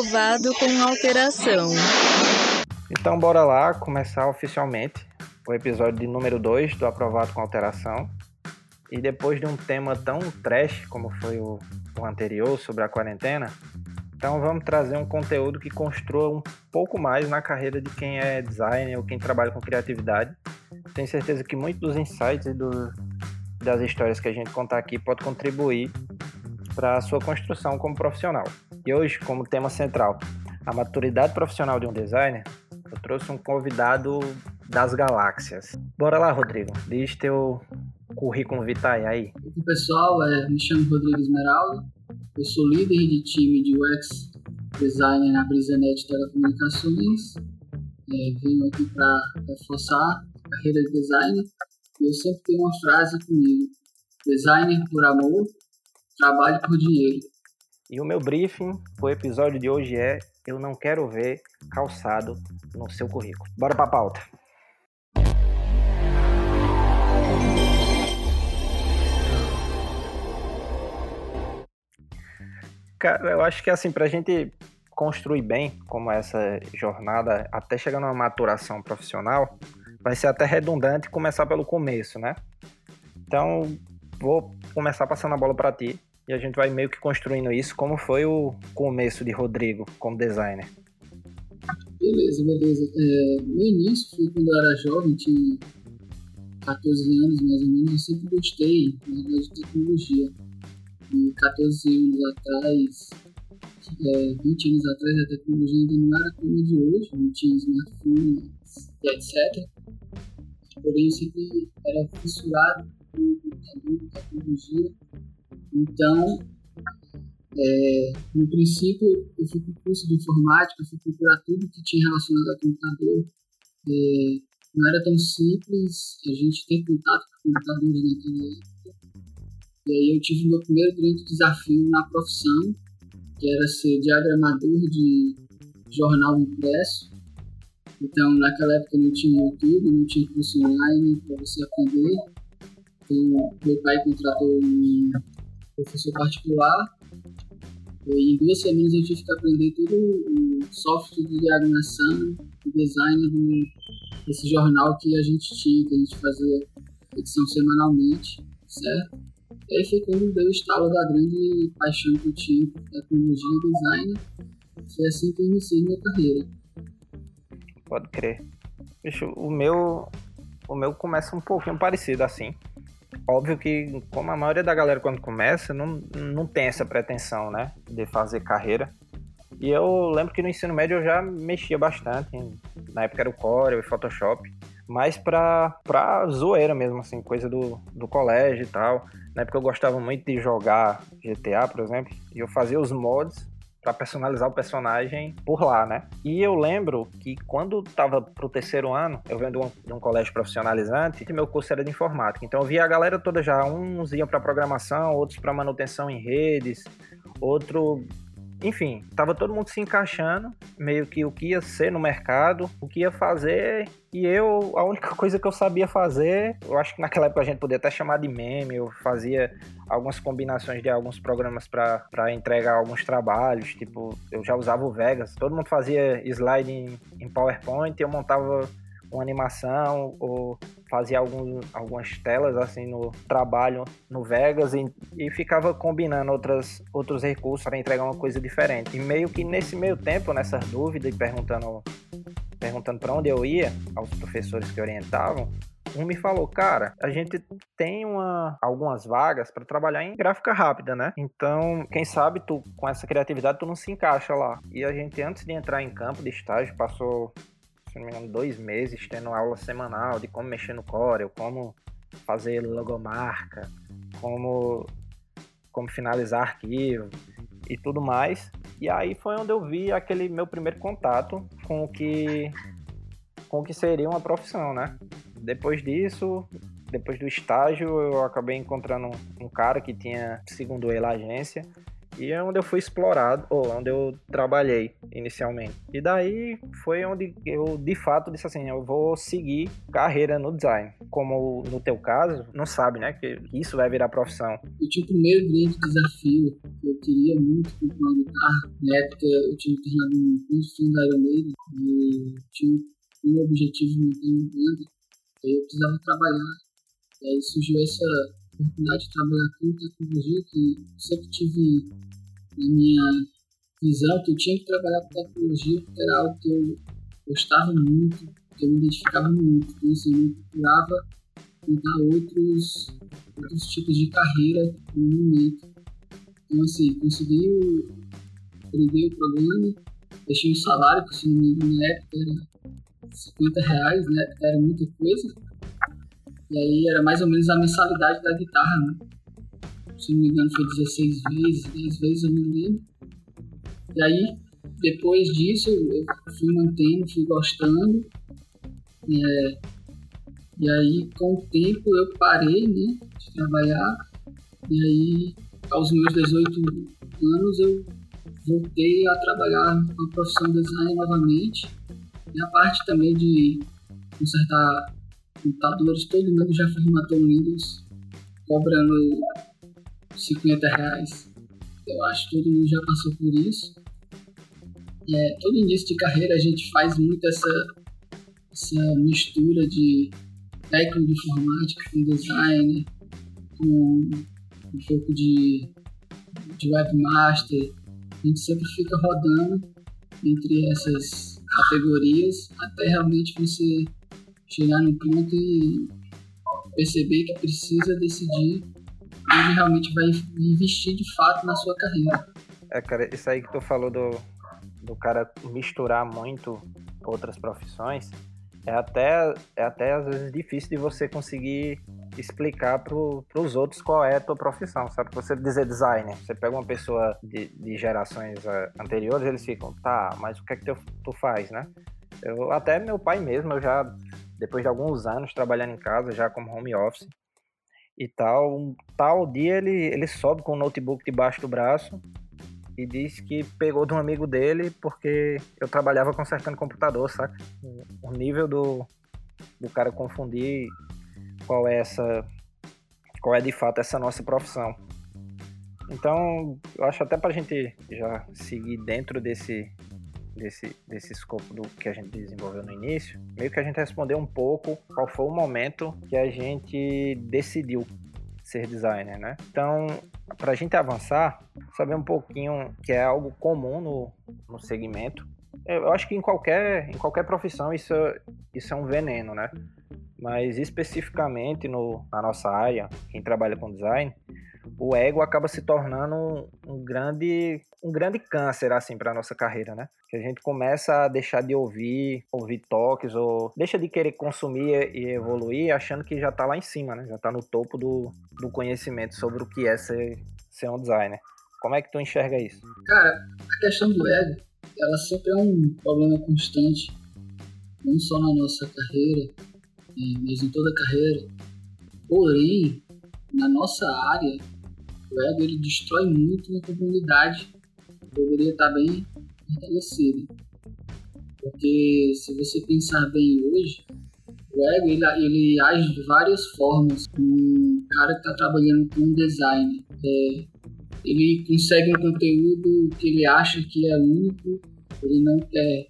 aprovado com alteração. Então bora lá começar oficialmente o episódio de número 2 do Aprovado com Alteração. E depois de um tema tão trash como foi o, o anterior sobre a quarentena, então vamos trazer um conteúdo que construa um pouco mais na carreira de quem é designer ou quem trabalha com criatividade. Tenho certeza que muitos dos insights e do, das histórias que a gente contar aqui pode contribuir para a sua construção como profissional. E hoje, como tema central, a maturidade profissional de um designer, eu trouxe um convidado das galáxias. Bora lá, Rodrigo. Diz teu currículo vitae aí. Oi, pessoal, é, me chamo Rodrigo Esmeralda. Eu sou líder de time de UX Designer na BrisaNet Telecomunicações. É, venho aqui para reforçar a carreira de designer. E eu sempre tenho uma frase comigo: Designer por amor, trabalho por dinheiro. E o meu briefing o episódio de hoje é Eu não quero ver calçado no seu currículo. Bora pra pauta. Cara, eu acho que assim, pra gente construir bem como essa jornada até chegar numa maturação profissional, vai ser até redundante começar pelo começo, né? Então, vou começar passando a bola para ti e a gente vai meio que construindo isso. Como foi o começo de Rodrigo como designer? Beleza, beleza. É, no início, foi quando eu era jovem, tinha 14 anos mais ou menos, eu sempre gostei de tecnologia. E 14 anos atrás, é, 20 anos atrás, a tecnologia ainda não era como de hoje, não tinha smartphones e etc. Porém, eu sempre era fissurado por computador, tecnologia. Então, é, no princípio, eu fui para o curso de informática, fui procurar tudo que tinha relacionado a computador. É, não era tão simples a gente ter contato com computadores naquela época. E aí eu tive meu primeiro grande desafio na profissão, que era ser diagramador de jornal impresso. Então, naquela época não tinha YouTube, não tinha curso online para você aprender. Então, meu pai contratou um professor particular. E em duas semanas eu tive que aprender todo o software de diagramação design desse jornal que a gente tinha, que a gente fazia edição semanalmente, certo? E aí foi quando deu o estalo da grande paixão que eu tinha por tecnologia e design. Foi assim que eu iniciei minha carreira. Pode crer. Bicho, o meu, o meu começa um pouquinho parecido assim. Óbvio que, como a maioria da galera quando começa, não, não tem essa pretensão, né? De fazer carreira. E eu lembro que no ensino médio eu já mexia bastante. Na época era o Corel e Photoshop. Mas pra, pra zoeira mesmo, assim, coisa do, do colégio e tal. Na época eu gostava muito de jogar GTA, por exemplo. E eu fazia os mods para personalizar o personagem por lá, né? E eu lembro que quando tava pro terceiro ano, eu venho de um, de um colégio profissionalizante, e meu curso era de informática. Então eu via a galera toda já, uns iam para programação, outros para manutenção em redes, outro enfim, tava todo mundo se encaixando, meio que o que ia ser no mercado, o que ia fazer, e eu, a única coisa que eu sabia fazer, eu acho que naquela época a gente podia até chamar de meme, eu fazia algumas combinações de alguns programas para entregar alguns trabalhos, tipo, eu já usava o Vegas, todo mundo fazia slide em, em PowerPoint, eu montava uma animação ou fazia algum, algumas telas assim no trabalho no Vegas e, e ficava combinando outras, outros recursos para entregar uma coisa diferente. E meio que nesse meio tempo, nessas dúvidas e perguntando perguntando para onde eu ia aos professores que orientavam, um me falou, cara, a gente tem uma, algumas vagas para trabalhar em gráfica rápida, né? Então, quem sabe tu com essa criatividade tu não se encaixa lá. E a gente antes de entrar em campo de estágio passou se não me engano, dois meses tendo aula semanal de como mexer no Corel, como fazer logomarca, como, como finalizar arquivo e tudo mais. E aí foi onde eu vi aquele meu primeiro contato com o que, com o que seria uma profissão, né? Depois disso, depois do estágio, eu acabei encontrando um, cara que tinha, segundo ele, a agência, E é onde eu fui explorado, ou onde eu trabalhei inicialmente. E daí foi onde eu, de fato, disse assim, eu vou seguir carreira no design. Como no teu caso, não sabe, né, que isso vai virar profissão. Eu tinha o primeiro grande desafio que eu queria muito guitarra. Na época eu tinha terminado um curso da Iron e tinha um objetivo de montar uma banda. Aí eu precisava trabalhar. E aí surgiu essa oportunidade de trabalhar com tecnologia que sempre tive na minha visão que eu tinha que trabalhar com tecnologia porque era algo que eu gostava muito, que eu me identificava muito. Então, assim, eu procurava tentar outros, outros tipos de carreira no momento. Então, assim, consegui, aprender o programa, deixei o salário, que engano na época era 50 reais, na época era muita coisa. E aí era mais ou menos a mensalidade da guitarra, né? Se não me engano foi 16 vezes, 10 vezes, eu não lembro. E aí, depois disso, eu fui mantendo, fui gostando. É, e aí, com o tempo, eu parei né, de trabalhar. E aí, aos meus 18 anos, eu voltei a trabalhar com a profissão de design novamente. E a parte também de consertar computadores, todo mundo já formatou Windows, cobrando 50 reais. Eu acho que todo mundo já passou por isso. É, todo início de carreira a gente faz muito essa, essa mistura de técnico de informática com design, com um pouco de, de webmaster. A gente sempre fica rodando entre essas categorias até realmente você chegar no ponto e perceber que precisa decidir onde realmente vai investir de fato na sua carreira. É, cara, isso aí que tu falou do, do cara misturar muito outras profissões, é até, é até às vezes difícil de você conseguir explicar para os outros qual é a tua profissão, sabe? Você dizer designer, você pega uma pessoa de, de gerações uh, anteriores, eles ficam, tá, mas o que é que tu, tu faz, né? Eu, até meu pai mesmo, eu já, depois de alguns anos trabalhando em casa, já como home office e tal, um tal dia ele, ele sobe com o notebook debaixo do braço e disse que pegou de um amigo dele porque eu trabalhava consertando computador, saca? O nível do, do cara confundir qual é essa qual é de fato essa nossa profissão. Então, eu acho até pra gente já seguir dentro desse desse, desse escopo do que a gente desenvolveu no início, meio que a gente respondeu um pouco qual foi o momento que a gente decidiu ser designer, né? Então, para a gente avançar, saber um pouquinho que é algo comum no, no segmento. Eu acho que em qualquer, em qualquer profissão isso, isso é um veneno, né? Mas especificamente no, na nossa área, quem trabalha com design, o ego acaba se tornando um, grande um grande câncer assim para nossa carreira, né? Que a gente começa a deixar de ouvir, ouvir toques ou deixa de querer consumir e evoluir achando que já está lá em cima, né? Já está no topo do, do conhecimento sobre o que é ser, ser um designer. Como é que tu enxerga isso? Cara, a questão do ego, ela sempre é um problema constante, não só na nossa carreira, mas em toda a carreira. Porém, na nossa área, o ego ele destrói muito na comunidade. Poderia estar bem fortalecido. Porque se você pensar bem hoje, o ego ele, ele age de várias formas. Um cara que está trabalhando com design, é, ele consegue um conteúdo que ele acha que é único, ele não quer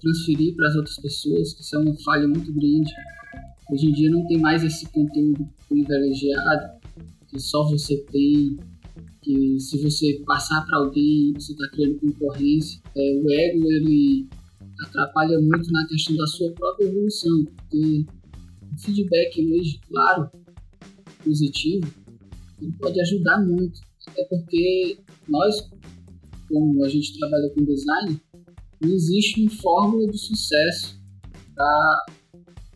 transferir para as outras pessoas, que isso é uma falha muito grande. Hoje em dia não tem mais esse conteúdo privilegiado que só você tem, que se você passar para alguém, você está criando concorrência. É, o ego, ele atrapalha muito na questão da sua própria evolução, porque o feedback hoje, claro, positivo, ele pode ajudar muito, até porque nós, como a gente trabalha com design, não existe uma fórmula de sucesso para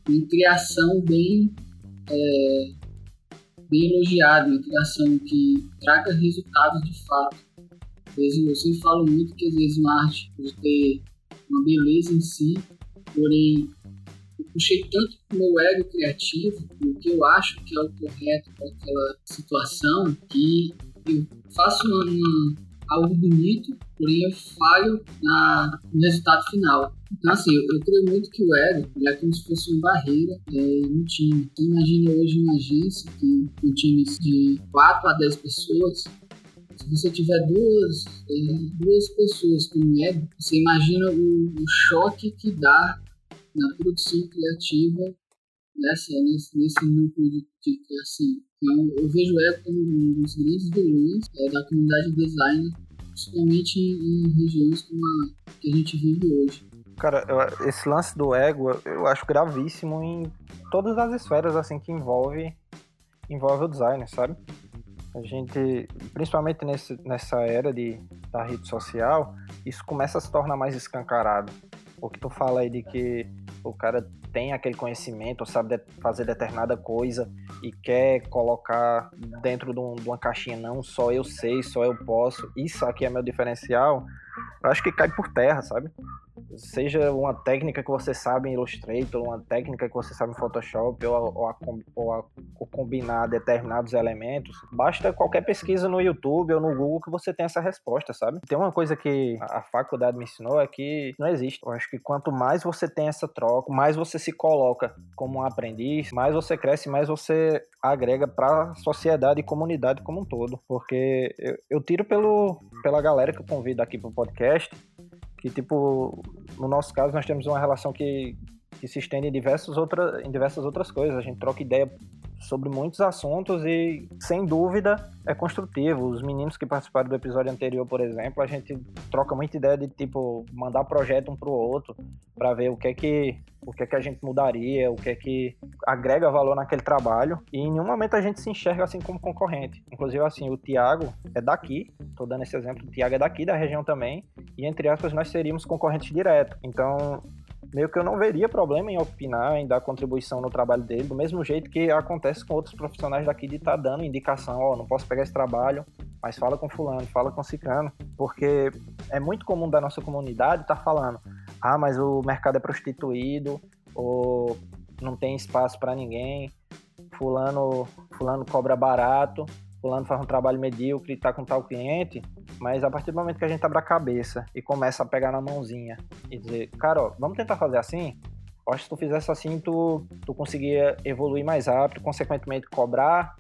uma criação bem é, bem elogiado, uma criação que traga resultados de fato. Eu sempre falo muito que às vezes uma arte pode ter uma beleza em si, porém eu puxei tanto o meu ego criativo, o que eu acho que é o correto para aquela situação, que eu faço uma, algo bonito, porém eu falho na, no resultado final. Então, assim, eu, eu creio muito que o ego é como se fosse uma barreira é, no time. Então, imagine hoje uma agência que um time de 4 a 10 pessoas, se você tiver duas, é, duas pessoas com ego, você imagina o, o choque que dá na produção criativa nessa, nesse, nesse núcleo de, de criação. Então, eu vejo ego como um dos grandes vilões é, da comunidade design, principalmente em, regiões como a que a gente vive hoje. Cara, eu, esse lance do ego eu acho gravíssimo em todas as esferas assim que envolve envolve o design, sabe? A gente, principalmente nesse, nessa era de, da rede social, isso começa a se tornar mais escancarado. O que tu fala aí de que o cara tem aquele conhecimento, sabe fazer determinada coisa e quer colocar dentro de, um, de, uma caixinha, não, só eu sei, só eu posso, isso aqui é meu diferencial, eu acho que cai por terra, sabe? Seja uma técnica que você sabe em Illustrator, uma técnica que você sabe em Photoshop, ou, ou, a, ou, a, ou combinar determinados elementos, basta qualquer pesquisa no YouTube ou no Google que você tem essa resposta, sabe? Tem uma coisa que a faculdade me ensinou é que não existe. Eu acho que quanto mais você tem essa troca, mais você se coloca como um aprendiz, mais você cresce, mais você agrega para a sociedade e comunidade como um todo. Porque eu, eu tiro pelo, pela galera que eu convido aqui para o podcast, que tipo, no nosso caso nós temos uma relação que, que se estende em diversas, outra, em diversas outras coisas. A gente troca ideia sobre muitos assuntos e, sem dúvida, é construtivo. Os meninos que participaram do episódio anterior, por exemplo, a gente troca muita ideia de, tipo, mandar projeto um pro outro para ver o que é que o que é que a gente mudaria, o que é que agrega valor naquele trabalho. E em nenhum momento a gente se enxerga assim como concorrente. Inclusive, assim, o Tiago é daqui, tô dando esse exemplo, o Tiago é daqui da região também, e entre aspas nós seríamos concorrentes direto. Então, meio que eu não veria problema em opinar, em dar contribuição no trabalho dele, do mesmo jeito que acontece com outros profissionais daqui de estar tá dando indicação, ó, oh, não posso pegar esse trabalho, mas fala com fulano, fala com ciclano, porque é muito comum da nossa comunidade estar tá falando, ah, mas o mercado é prostituído, ou não tem espaço para ninguém, fulano, fulano cobra barato, fulano faz um trabalho medíocre tá com tal cliente, mas a partir do momento que a gente abre a cabeça e começa a pegar na mãozinha e dizer, cara, ó, vamos tentar fazer assim? Acho que se tu fizesse assim, tu, tu conseguia evoluir mais rápido, consequentemente cobrar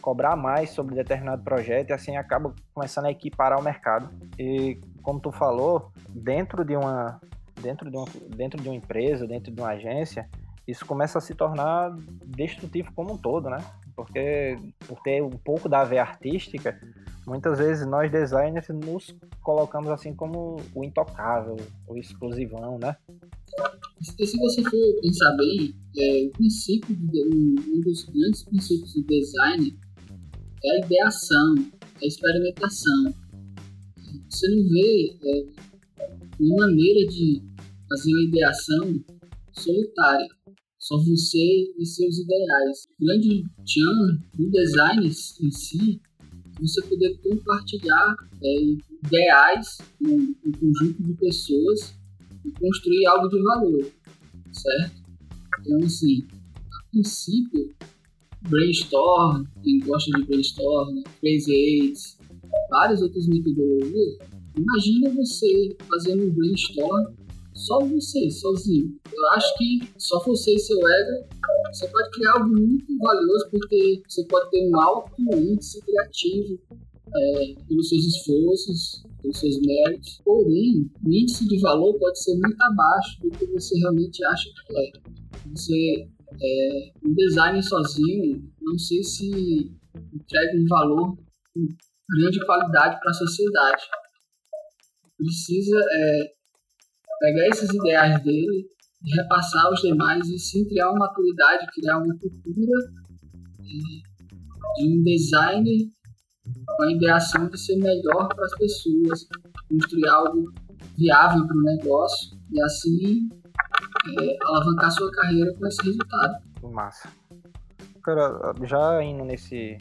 cobrar mais sobre determinado projeto e assim acaba começando a equiparar o mercado. E como tu falou, dentro de uma dentro de uma, dentro de uma empresa, dentro de uma agência, isso começa a se tornar destrutivo como um todo, né? Porque por ter um pouco da veia artística, muitas vezes nós designers nos colocamos assim como o intocável, o exclusivão, né? Se você for pensar bem, é, o princípio, de, um dos grandes princípios do design é a ideação, é a experimentação. Você não vê é, uma maneira de fazer uma ideação solitária só você e seus ideais. O grande chance do design em si você poder compartilhar é, ideais com um conjunto de pessoas e construir algo de valor, certo? Então, assim, a princípio, brainstorm, quem gosta de brainstorm, crazy eights, várias outras metodologias, imagina você fazendo um brainstorm só você, sozinho. Eu acho que só você e seu ego, você pode criar algo muito valioso, porque você pode ter um alto índice criativo é, pelos seus esforços, pelos seus méritos. Porém, o índice de valor pode ser muito abaixo do que você realmente acha que é. Você, é, um design sozinho, não sei se entrega um valor com grande qualidade para a sociedade. Precisa é, pegar esses ideais dele e repassar aos demais e sim criar uma maturidade, criar uma cultura de um design com a ideação de ser melhor para as pessoas, construir algo viável para o negócio e assim é, alavancar sua carreira com esse resultado. Massa. Cara, já indo nesse,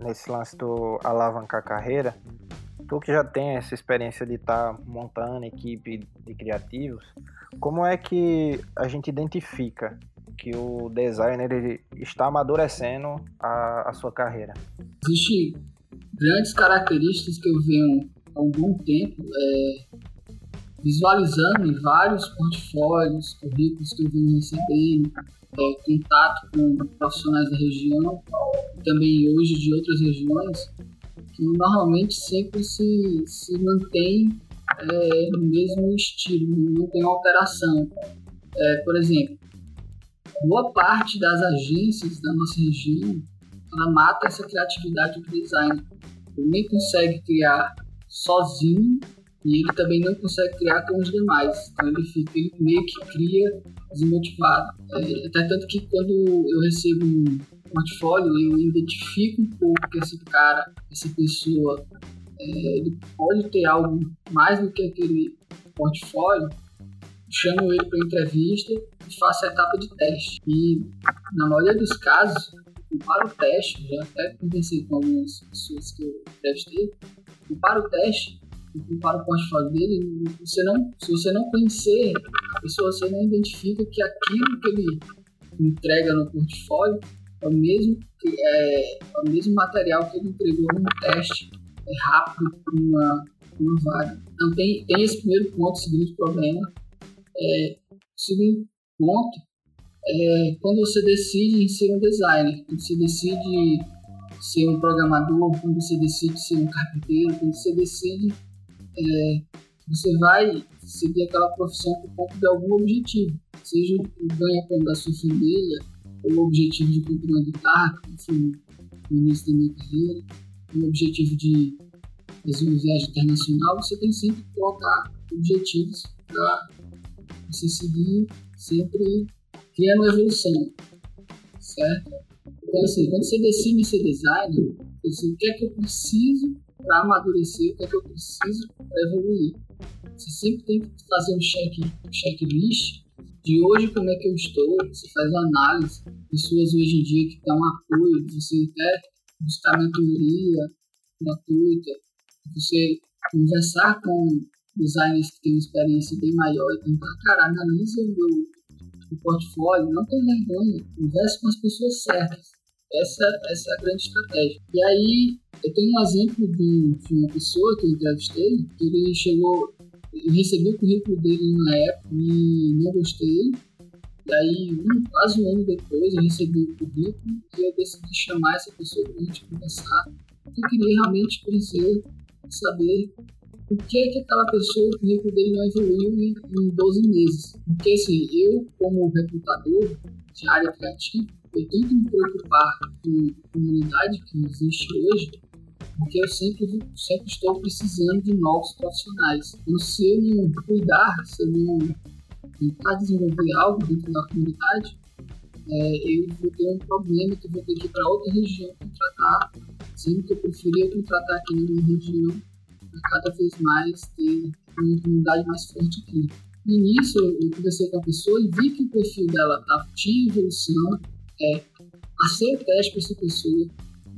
nesse lance do alavancar carreira, tu que já tem essa experiência de estar tá montando equipe de criativos, como é que a gente identifica que o designer está amadurecendo a, a sua carreira? Existe grandes características que eu venho há um bom tempo é, visualizando em vários portfólios, currículos que eu venho recebendo, é, contato com profissionais da região, também hoje de outras regiões, normalmente sempre se, se mantém é, no mesmo estilo, não tem alteração. É, por exemplo, boa parte das agências da nossa região ela mata essa criatividade do design. Ele nem consegue criar sozinho e ele também não consegue criar com os demais. Então ele fica, ele meio que cria desmotivado. É, até tanto que quando eu recebo portfólio, eu identifico um pouco que esse cara, essa pessoa, é, ele pode ter algo mais do que aquele portfólio, chamo ele para entrevista e faço a etapa de teste. E na maioria dos casos, para o teste, já até conversei com algumas pessoas que eu testei, para o teste, para o portfólio dele, você não, se você não conhecer a pessoa, você não identifica que aquilo que ele entrega no portfólio é o mesmo, é, é o mesmo material que ele entregou no teste é rápido para uma, uma vaga. Então tem, tem esse primeiro ponto, esse segundo problema. É, segundo ponto é quando você decide ser um designer, quando você decide ser um programador, quando você decide ser um carpinteiro, quando você decide é, você vai seguir aquela profissão por conta de algum objetivo, seja o ganha-pão da sua família, o objetivo de comprar uma guitarra, que foi no início da minha carreira, o objetivo de fazer uma viagem internacional, você tem sempre que colocar objetivos para você seguir sempre criando evolução, certo? Então, assim, quando você decide ser designer, você, o que é que eu preciso para amadurecer, o que é que eu preciso para evoluir. Você sempre tem que fazer um check, um checklist de hoje como é que eu estou, você faz análise, pessoas hoje em dia que dão apoio, você até buscar mentoria gratuita, você conversar com designers que têm experiência bem maior e tentar, cara, analisa o meu o portfólio, não tem vergonha, converse com as pessoas certas. Essa, essa é a grande estratégia. E aí, eu tenho um exemplo de, de uma pessoa que eu entrevistei, que ele chegou, eu recebi o currículo dele na época e não gostei. E aí, um, quase um ano depois, eu recebi o currículo e eu decidi chamar essa pessoa para a gente conversar. Eu queria realmente conhecer, saber por que, que aquela pessoa, o currículo dele não evoluiu em, em 12 meses. Porque, assim, eu, como recrutador de área criativa, eu tento me preocupar com a comunidade que existe hoje, porque eu sempre, sempre estou precisando de novos profissionais. Então, se eu não cuidar, se eu não tentar desenvolver algo dentro da comunidade, é, eu vou ter um problema que eu vou ter que ir para outra região contratar, sendo que eu preferia contratar aqui na minha região para cada vez mais ter uma comunidade mais forte aqui. No início, eu conversei com a pessoa e vi que o perfil dela tá, tinha evolução, é, passei o teste para essa pessoa,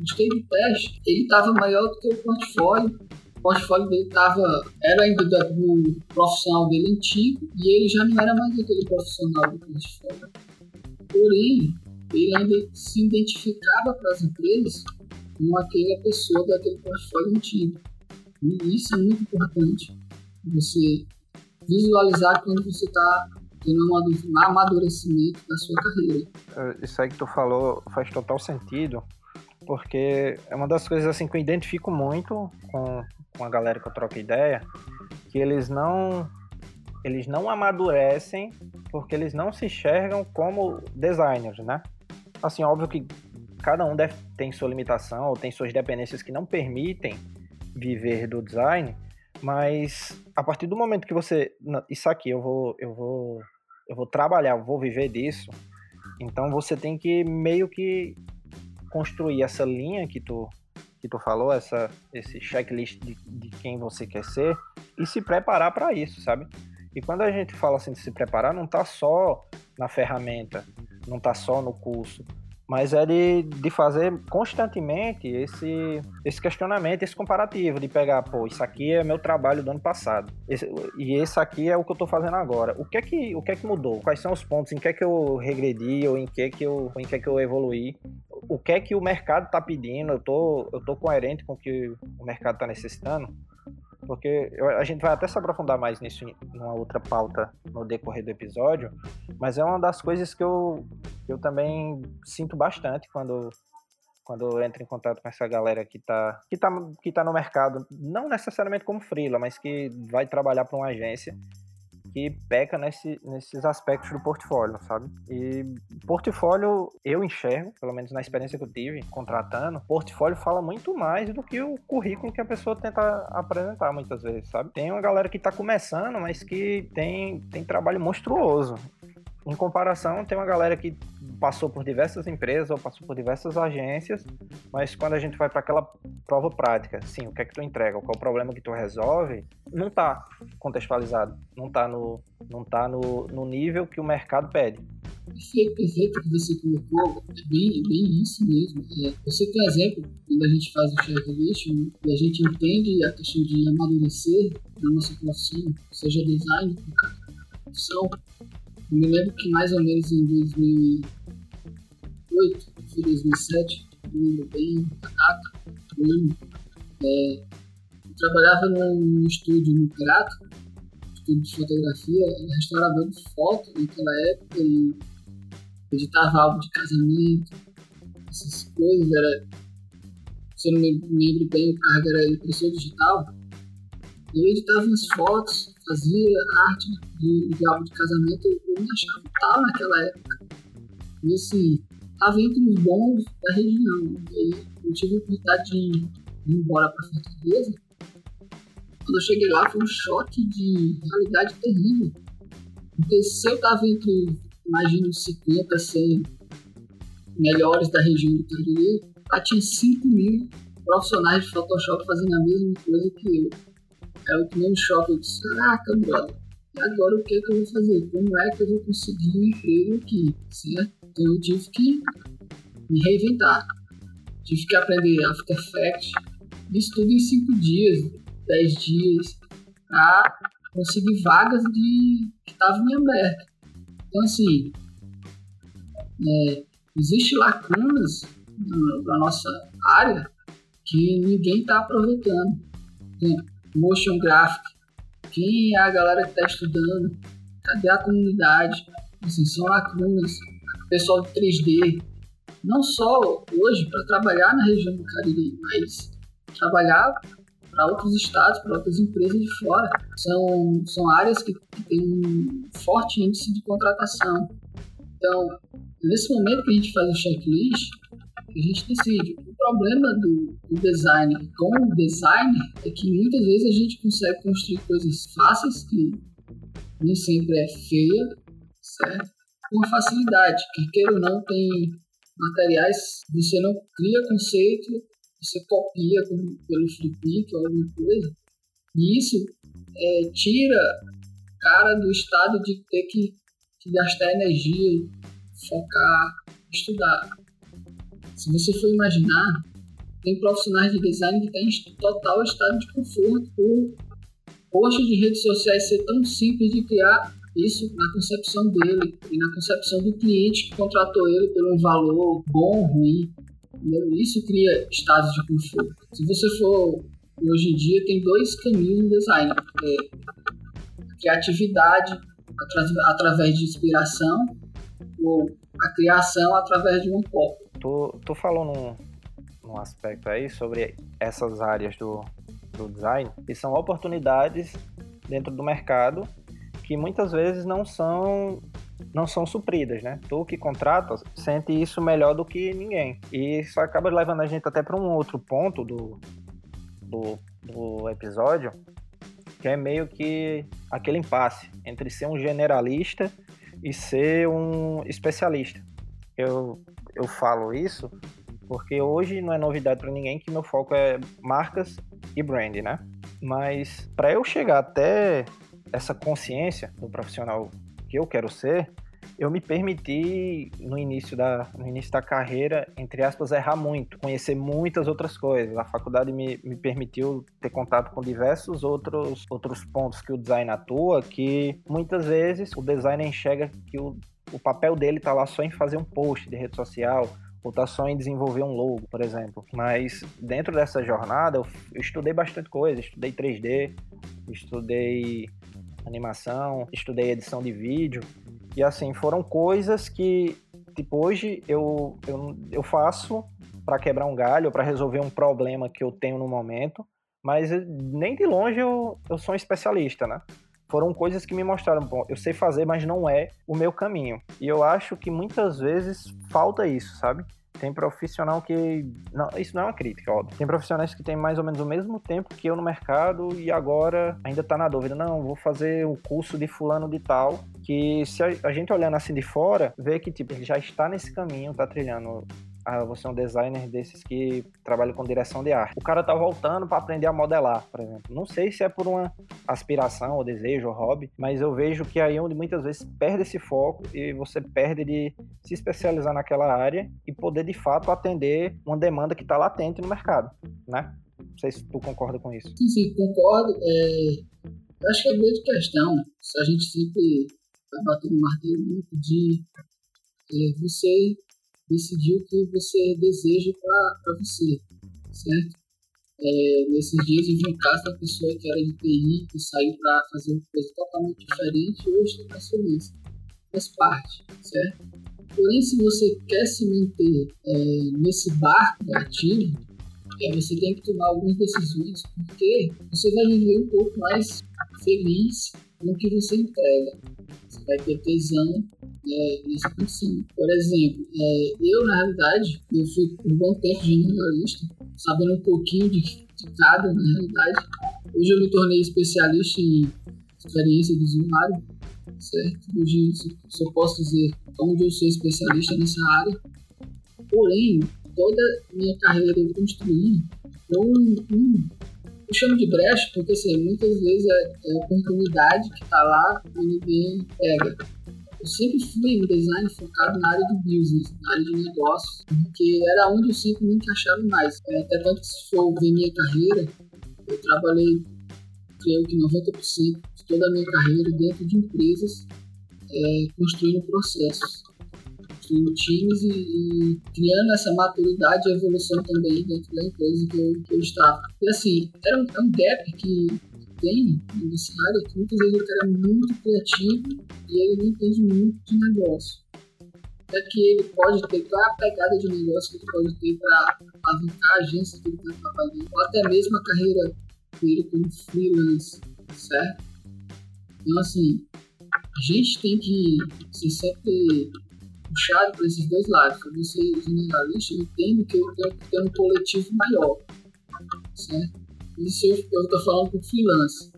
busquei o teste, ele estava maior do que o portfólio. O portfólio dele tava, era ainda do profissional dele antigo e ele já não era mais aquele profissional do portfólio. Porém, ele ainda se identificava para as empresas como aquela pessoa daquele portfólio antigo. E isso é muito importante. Você visualizar quando você está tendo um amadurecimento da sua carreira. É, isso aí que tu falou faz total sentido, porque é uma das coisas assim que eu identifico muito com, com a galera que eu troco ideia, que eles não eles não amadurecem porque eles não se enxergam como designers, né? Assim, óbvio que cada um deve, tem sua limitação ou tem suas dependências que não permitem viver do design, mas a partir do momento que você isso aqui eu vou eu vou eu vou trabalhar, eu vou viver disso. Então você tem que meio que construir essa linha que tu que tu falou, essa esse checklist de, de quem você quer ser e se preparar para isso, sabe? E quando a gente fala assim de se preparar, não tá só na ferramenta, não tá só no curso, mas é de, de fazer constantemente esse, esse questionamento, esse comparativo, de pegar, pô, isso aqui é meu trabalho do ano passado, esse, e esse aqui é o que eu estou fazendo agora. O que é que, o que é que mudou? Quais são os pontos? Em que é que eu regredi ou em que é que eu, em que é que eu evoluí? O que é que o mercado está pedindo, eu tô, eu tô coerente com o que o mercado está necessitando, porque eu, a gente vai até se aprofundar mais nisso numa outra pauta no decorrer do episódio, mas é uma das coisas que eu, eu também sinto bastante quando quando eu entro em contato com essa galera que está que tá, que tá no mercado, não necessariamente como freela, mas que vai trabalhar para uma agência que peca nesse, nesses aspectos do portfólio, sabe? E portfólio eu enxergo, pelo menos na experiência que eu tive contratando, portfólio fala muito mais do que o currículo que a pessoa tenta apresentar muitas vezes, sabe? Tem uma galera que está começando, mas que tem, tem trabalho monstruoso. Em comparação, tem uma galera que passou por diversas empresas ou passou por diversas agências, mas quando a gente vai para aquela prova prática, sim, o que é que tu entrega, qual é o problema que tu resolve, não está contextualizado, não está no, não tá no, no nível que o mercado pede. Perfeito, perfeito que você colocou, é bem, bem isso mesmo. É, você tem exemplo, quando a gente faz o checklist né, e a gente entende a questão de amadurecer na nossa profissão, seja design, eu me lembro que mais ou menos em 2008, foi 2007, não lembro bem a data, o ano, é, eu trabalhava num estúdio no Crato, estúdio de fotografia, restaurador de foto naquela época e editava álbum de casamento, essas coisas, era, se eu não me lembro bem, o cargo era impressão digital, eu editava as fotos, fazia arte de, de álbum de casamento, eu me achava tal naquela época. E assim, estava entre os bons da região. E aí eu tive a oportunidade de ir embora para Fortaleza. Quando eu cheguei lá, foi um choque de realidade terrível. Porque se eu estava entre, imagino, 50, 100 melhores da região do Cariri, lá tinha 5 mil profissionais de Photoshop fazendo a mesma coisa que eu. É o que me choque. Eu disse, caraca, brother, e agora o que, é que eu vou fazer? Como é que eu vou conseguir um emprego aqui, certo? Então eu tive que me reinventar. Tive que aprender After Effects. Isso tudo em 5 dias, 10 dias, para conseguir vagas de que estavam em aberto. Então assim, é, existe lacunas na, nossa área que ninguém está aproveitando. Tem motion graphic, quem é a galera que está estudando, cadê a comunidade, assim, são lacunas, pessoal de 3D, não só hoje para trabalhar na região do Cariri, mas trabalhar para outros estados, para outras empresas de fora. São, são áreas que, que têm um forte índice de contratação. Então, nesse momento que a gente faz o checklist, a gente decide. O problema do, do design com o designer é que muitas vezes a gente consegue construir coisas fáceis, que nem sempre é feia, certo? Com facilidade, que queira ou não, tem materiais, você não cria conceito, você copia como, pelo Flipik ou alguma coisa, e isso é, tira cara do estado de ter que, que gastar energia, focar, estudar. Se você for imaginar, tem profissionais de design que têm total estado de conforto por posts de redes sociais ser tão simples de criar isso na concepção dele e na concepção do cliente que contratou ele por um valor bom ruim. Isso cria estados de conforto. Se você for, hoje em dia, tem dois caminhos no design: é a criatividade através de inspiração ou a criação através de um copo tu, tu falou num, num aspecto aí sobre essas áreas do, do design, que são oportunidades dentro do mercado que muitas vezes não são não são supridas, né? Tu que contrata sente isso melhor do que ninguém. E isso acaba levando a gente até para um outro ponto do, do, do episódio, que é meio que aquele impasse entre ser um generalista e ser um especialista. Eu eu falo isso porque hoje não é novidade para ninguém que meu foco é marcas e brand, né? Mas para eu chegar até essa consciência do profissional que eu quero ser, eu me permiti no início da no início da carreira, entre aspas, errar muito, conhecer muitas outras coisas. A faculdade me, me permitiu ter contato com diversos outros outros pontos que o design atua, que muitas vezes o designer enxerga que o o papel dele tá lá só em fazer um post de rede social ou está só em desenvolver um logo, por exemplo. Mas dentro dessa jornada eu, eu estudei bastante coisa, estudei 3D, estudei animação, estudei edição de vídeo e assim foram coisas que tipo hoje eu eu, eu faço para quebrar um galho, para resolver um problema que eu tenho no momento, mas nem de longe eu, eu sou um especialista, né? Foram coisas que me mostraram, bom, eu sei fazer, mas não é o meu caminho. E eu acho que muitas vezes falta isso, sabe? Tem profissional que. Não, isso não é uma crítica, óbvio. Tem profissionais que têm mais ou menos o mesmo tempo que eu no mercado e agora ainda tá na dúvida. Não, vou fazer o curso de fulano de tal. Que se a, a gente olhando assim de fora, vê que tipo, ele já está nesse caminho, tá trilhando ah, você é um designer desses que trabalha com direção de arte. O cara tá voltando para aprender a modelar, por exemplo. Não sei se é por uma aspiração, ou desejo, ou hobby, mas eu vejo que é aí onde muitas vezes perde esse foco e você perde de se especializar naquela área e poder de fato atender uma demanda que está latente no mercado, né? Não sei se tu concorda com isso. Sim, sim, concordo. É... Acho que é a grande questão, se a gente sempre tá batendo martelo muito de é, você decidir o que você deseja para você, certo? É, nesses dias eu vi um caso da pessoa que era de TI, que saiu para fazer uma coisa totalmente diferente e hoje está feliz. Faz parte, certo? Porém, se você quer se manter é, nesse barco ativo, é, você tem que tomar algumas decisões, porque você vai viver um pouco mais feliz no que você entrega. Você vai ter tesão é, nesse princípio. Por exemplo, é, eu, na realidade, eu fui um bom tempo de generalista, sabendo um pouquinho de, de cada, na realidade. Hoje eu me tornei especialista em experiência do usuário, certo? Hoje, se eu posso dizer, onde eu sou especialista nessa área. Porém, toda minha carreira eu construí um, um eu chamo de brecha porque assim, muitas vezes é, é a oportunidade que está lá e ninguém pega. Eu sempre fui um design focado na área do business, na área de negócios, porque era onde eu sempre me encaixava mais. É, até tanto que se for ver minha carreira, eu trabalhei, creio que 90% de toda a minha carreira dentro de empresas, é, construindo processos times e, e, criando essa maturidade e evolução também dentro da empresa que eu, que eu estava. E assim, era um, é um gap que tem nessa área que muitas vezes o cara é muito criativo e ele não entende muito de negócio. Até que ele pode ter qual é a pegada de negócio que ele pode ter para alavancar a agência que ele está trabalhando, ou até mesmo a carreira dele como freelance, certo? Então, assim, a gente tem que ser sempre puxado para esses dois lados. Para você, generalista, eu que eu tenho ter um coletivo maior, certo? Isso eu estou falando com freelance.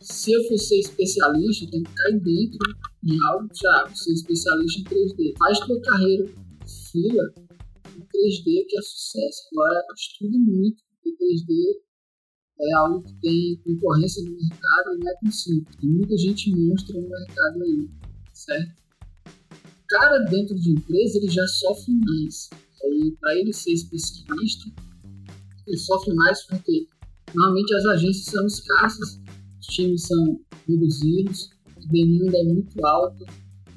Se eu for ser especialista, eu tenho que cair dentro de algo, já, ser especialista em 3D. Faz tua carreira fila em 3D que é sucesso. Agora, estuda muito, porque 3D é algo que tem concorrência no mercado e não é simples. Tem muita gente monstra no mercado aí, certo? Cara dentro de empresa ele já sofre mais. E para ele ser especialista, ele sofre mais porque normalmente as agências são escassas, os times são reduzidos, a demanda é muito alta.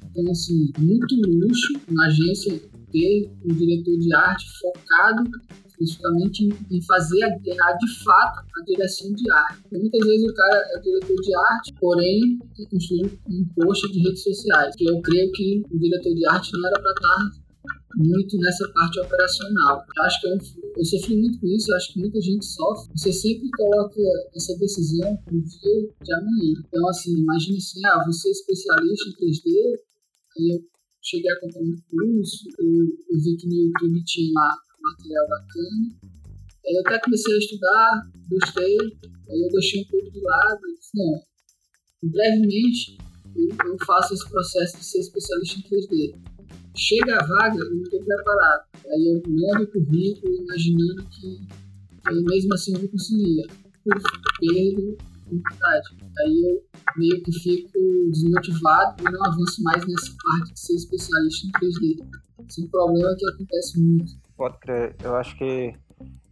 Então, assim, muito luxo na agência ter um diretor de arte focado especificamente em, fazer a, a, de fato a direção de arte. Porque muitas vezes o cara é diretor de arte, porém construindo um post de redes sociais. Que eu creio que o diretor de arte não era para estar muito nessa parte operacional. Acho que eu, eu sofri muito com isso, eu acho que muita gente sofre. Você sempre coloca essa decisão no dia de amanhã. Então, assim, imagine assim, ah, você é especialista em 3D, aí eu cheguei a comprar um curso, eu, eu vi que no YouTube tinha lá material bacana. Eu até comecei a estudar, gostei, aí eu deixei um pouco de lado disse, não, brevemente eu, eu faço esse processo de ser especialista em 3D. Chega a vaga, eu não estou preparado. Aí eu mando o currículo imaginando que aí mesmo assim eu não conseguia. Por perdo vontade. Aí eu meio que fico desmotivado e não avanço mais nessa parte de ser especialista em 3D. Esse é um problema que acontece muito. Pode crer. Eu acho que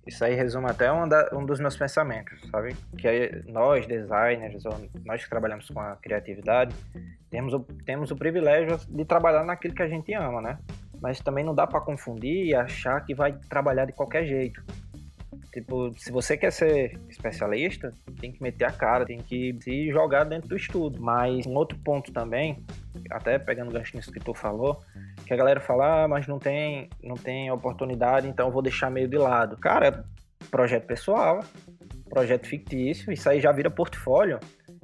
isso aí resume até um, da, um dos meus pensamentos, sabe? Que nós, designers, nós que trabalhamos com a criatividade, temos o, temos o privilégio de trabalhar naquilo que a gente ama, né? mas também não dá para confundir e achar que vai trabalhar de qualquer jeito. Tipo, se você quer ser especialista, tem que meter a cara, tem que se jogar dentro do estudo. Mas um outro ponto também, até pegando o gancho nisso que tu falou, que a galera fala, ah, mas não tem, não tem oportunidade, então vou deixar meio de lado. Cara, projeto pessoal, projeto fictício, isso aí já vira portfólio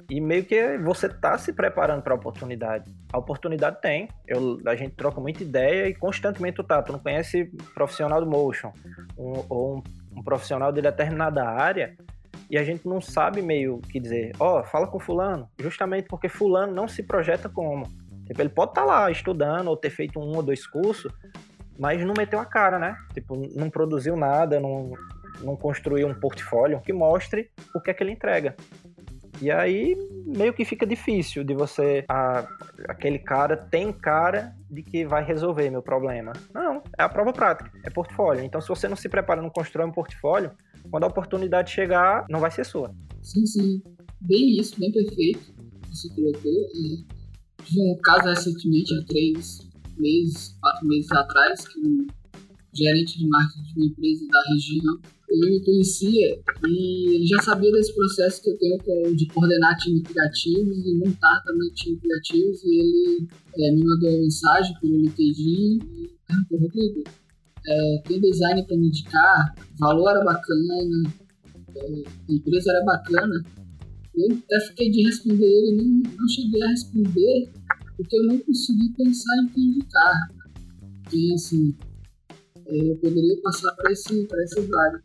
e meio que você tá se preparando para a oportunidade. A oportunidade tem. Eu, a gente troca muita ideia e constantemente tu tá. Tu não conhece profissional do motion um, ou um, um, profissional de determinada área e a gente não sabe meio que dizer, ó, oh, fala com fulano, justamente porque fulano não se projeta como. Tipo, ele pode estar tá lá estudando ou ter feito um ou dois cursos, mas não meteu a cara, né? Tipo, não produziu nada, não, não construiu um portfólio que mostre o que é que ele entrega. E aí meio que fica difícil de você. A, aquele cara tem cara de que vai resolver meu problema. Não, é a prova prática, é portfólio. Então, se você não se prepara, não constrói um portfólio, quando a oportunidade chegar, não vai ser sua. Sim, sim. Bem isso, bem perfeito. Você colocou. É, tive um caso recentemente, há três meses, quatro meses atrás, que um gerente de marketing de uma empresa da região ele me conhecia e ele já sabia desse processo que eu tenho de coordenar times criativos e montar também times criativos e ele é, me mandou uma mensagem pelo LinkedIn e perguntou, Rodrigo, é, tem design para me indicar, valor era bacana, é, empresa era bacana. Eu até fiquei de responder ele, não, não cheguei a responder porque eu não consegui pensar em quem indicar. E assim, é, eu poderia passar para esse, essa vaga.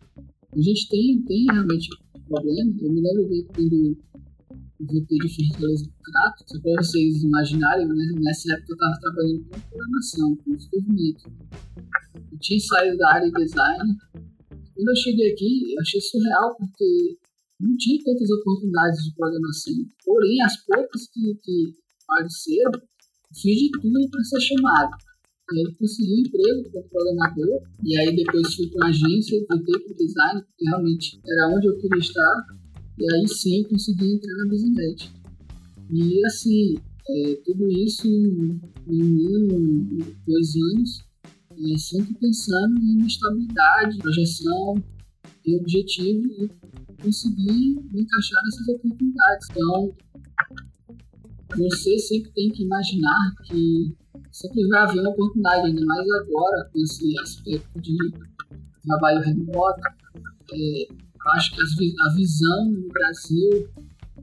A gente tem, tem realmente problema. Eu me lembro quando o VP de fertilizante do Crato, só para vocês imaginarem, né? nessa época eu estava trabalhando com programação, com desenvolvimento. Eu tinha saído da área de design. Quando eu cheguei aqui, eu achei surreal, porque não tinha tantas oportunidades de programação. Porém, as poucas que, que apareceram, fiz de tudo para ser chamado. Aí consegui um emprego como programador, e aí depois fui para uma agência, voltei para o design, porque realmente era onde eu queria estar, e aí sim consegui entrar na Business E assim, é, tudo isso em, um dois anos, é, sempre pensando em estabilidade, projeção e objetivo, e conseguir encaixar nessas oportunidades. Então, você sempre tem que imaginar que sempre vai haver uma oportunidade, ainda mais agora, com esse aspecto de trabalho remoto. É, acho que a visão no Brasil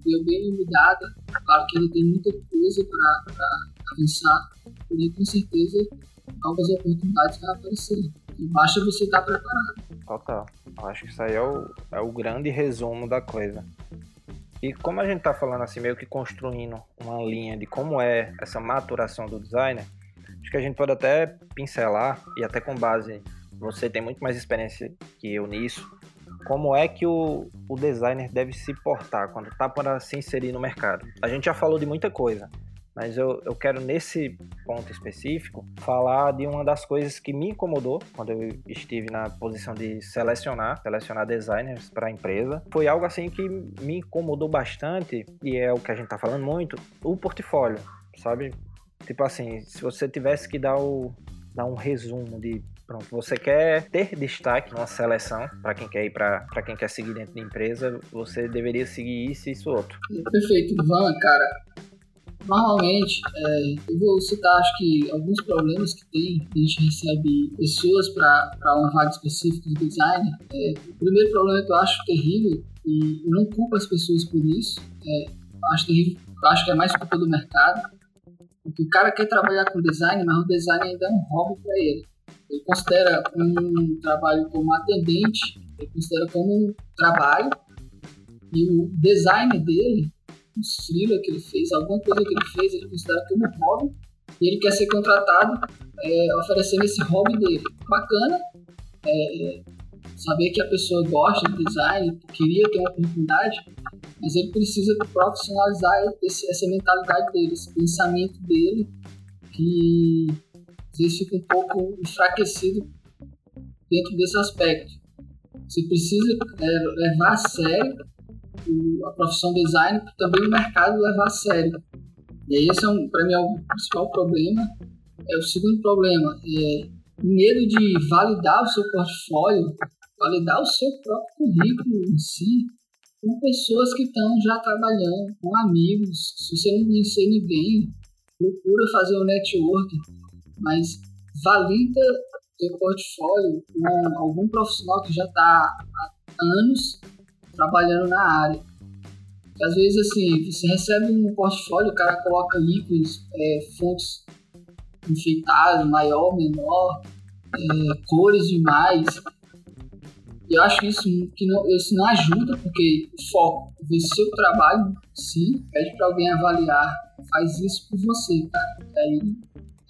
foi bem mudada. Claro que ele tem muita coisa para avançar, e com certeza algumas oportunidades vão aparecer. E basta você estar preparado. Total. Acho que isso aí é o, é o grande resumo da coisa. E como a gente está falando assim, meio que construindo uma linha de como é essa maturação do designer, acho que a gente pode até pincelar, e até com base, você tem muito mais experiência que eu nisso, como é que o, o designer deve se portar quando está para se inserir no mercado. A gente já falou de muita coisa, mas eu, eu quero, nesse ponto específico, falar de uma das coisas que me incomodou quando eu estive na posição de selecionar, selecionar designers para a empresa. Foi algo assim que me incomodou bastante, e é o que a gente está falando muito, o portfólio, sabe? Tipo assim, se você tivesse que dar, o, dar um resumo de Pronto, você quer ter destaque numa seleção para quem quer ir para quem quer seguir dentro da empresa, você deveria seguir isso e isso outro. Perfeito, Van, cara. Normalmente, é, eu vou citar, acho que, alguns problemas que tem. A gente recebe pessoas para uma vaga específica de design. É, o primeiro problema que eu acho terrível, e eu não culpo as pessoas por isso, é, acho terrível, acho que é mais culpa do mercado. Porque o cara quer trabalhar com design, mas o design ainda é um hobby para ele. Ele considera um trabalho como atendente, ele considera como um trabalho, e o design dele uns freela que ele fez, alguma coisa que ele fez, ele considera como hobby, e ele quer ser contratado é, oferecendo esse hobby dele. Bacana, é, saber que a pessoa gosta de design, queria ter uma oportunidade, mas ele precisa profissionalizar esse, essa mentalidade dele, esse pensamento dele, que vezes fica um pouco enfraquecido dentro desse aspecto. Você precisa é, levar a sério a profissão design, também o mercado levar a sério. E aí esse é um, para mim é o principal problema. é o segundo problema. É medo de validar o seu portfólio, validar o seu próprio currículo em si, com pessoas que estão já trabalhando, com amigos. Se você não conhecer ninguém, procura fazer um network, mas valida seu portfólio com algum profissional que já está há anos trabalhando na área. Às vezes, assim, você recebe um portfólio, o cara coloca links, é, fontes enfeitadas, maior, menor, é, cores demais. E eu acho isso que não, isso não ajuda, porque o foco, ver seu trabalho, sim, pede para alguém avaliar, faz isso por você, cara. Aí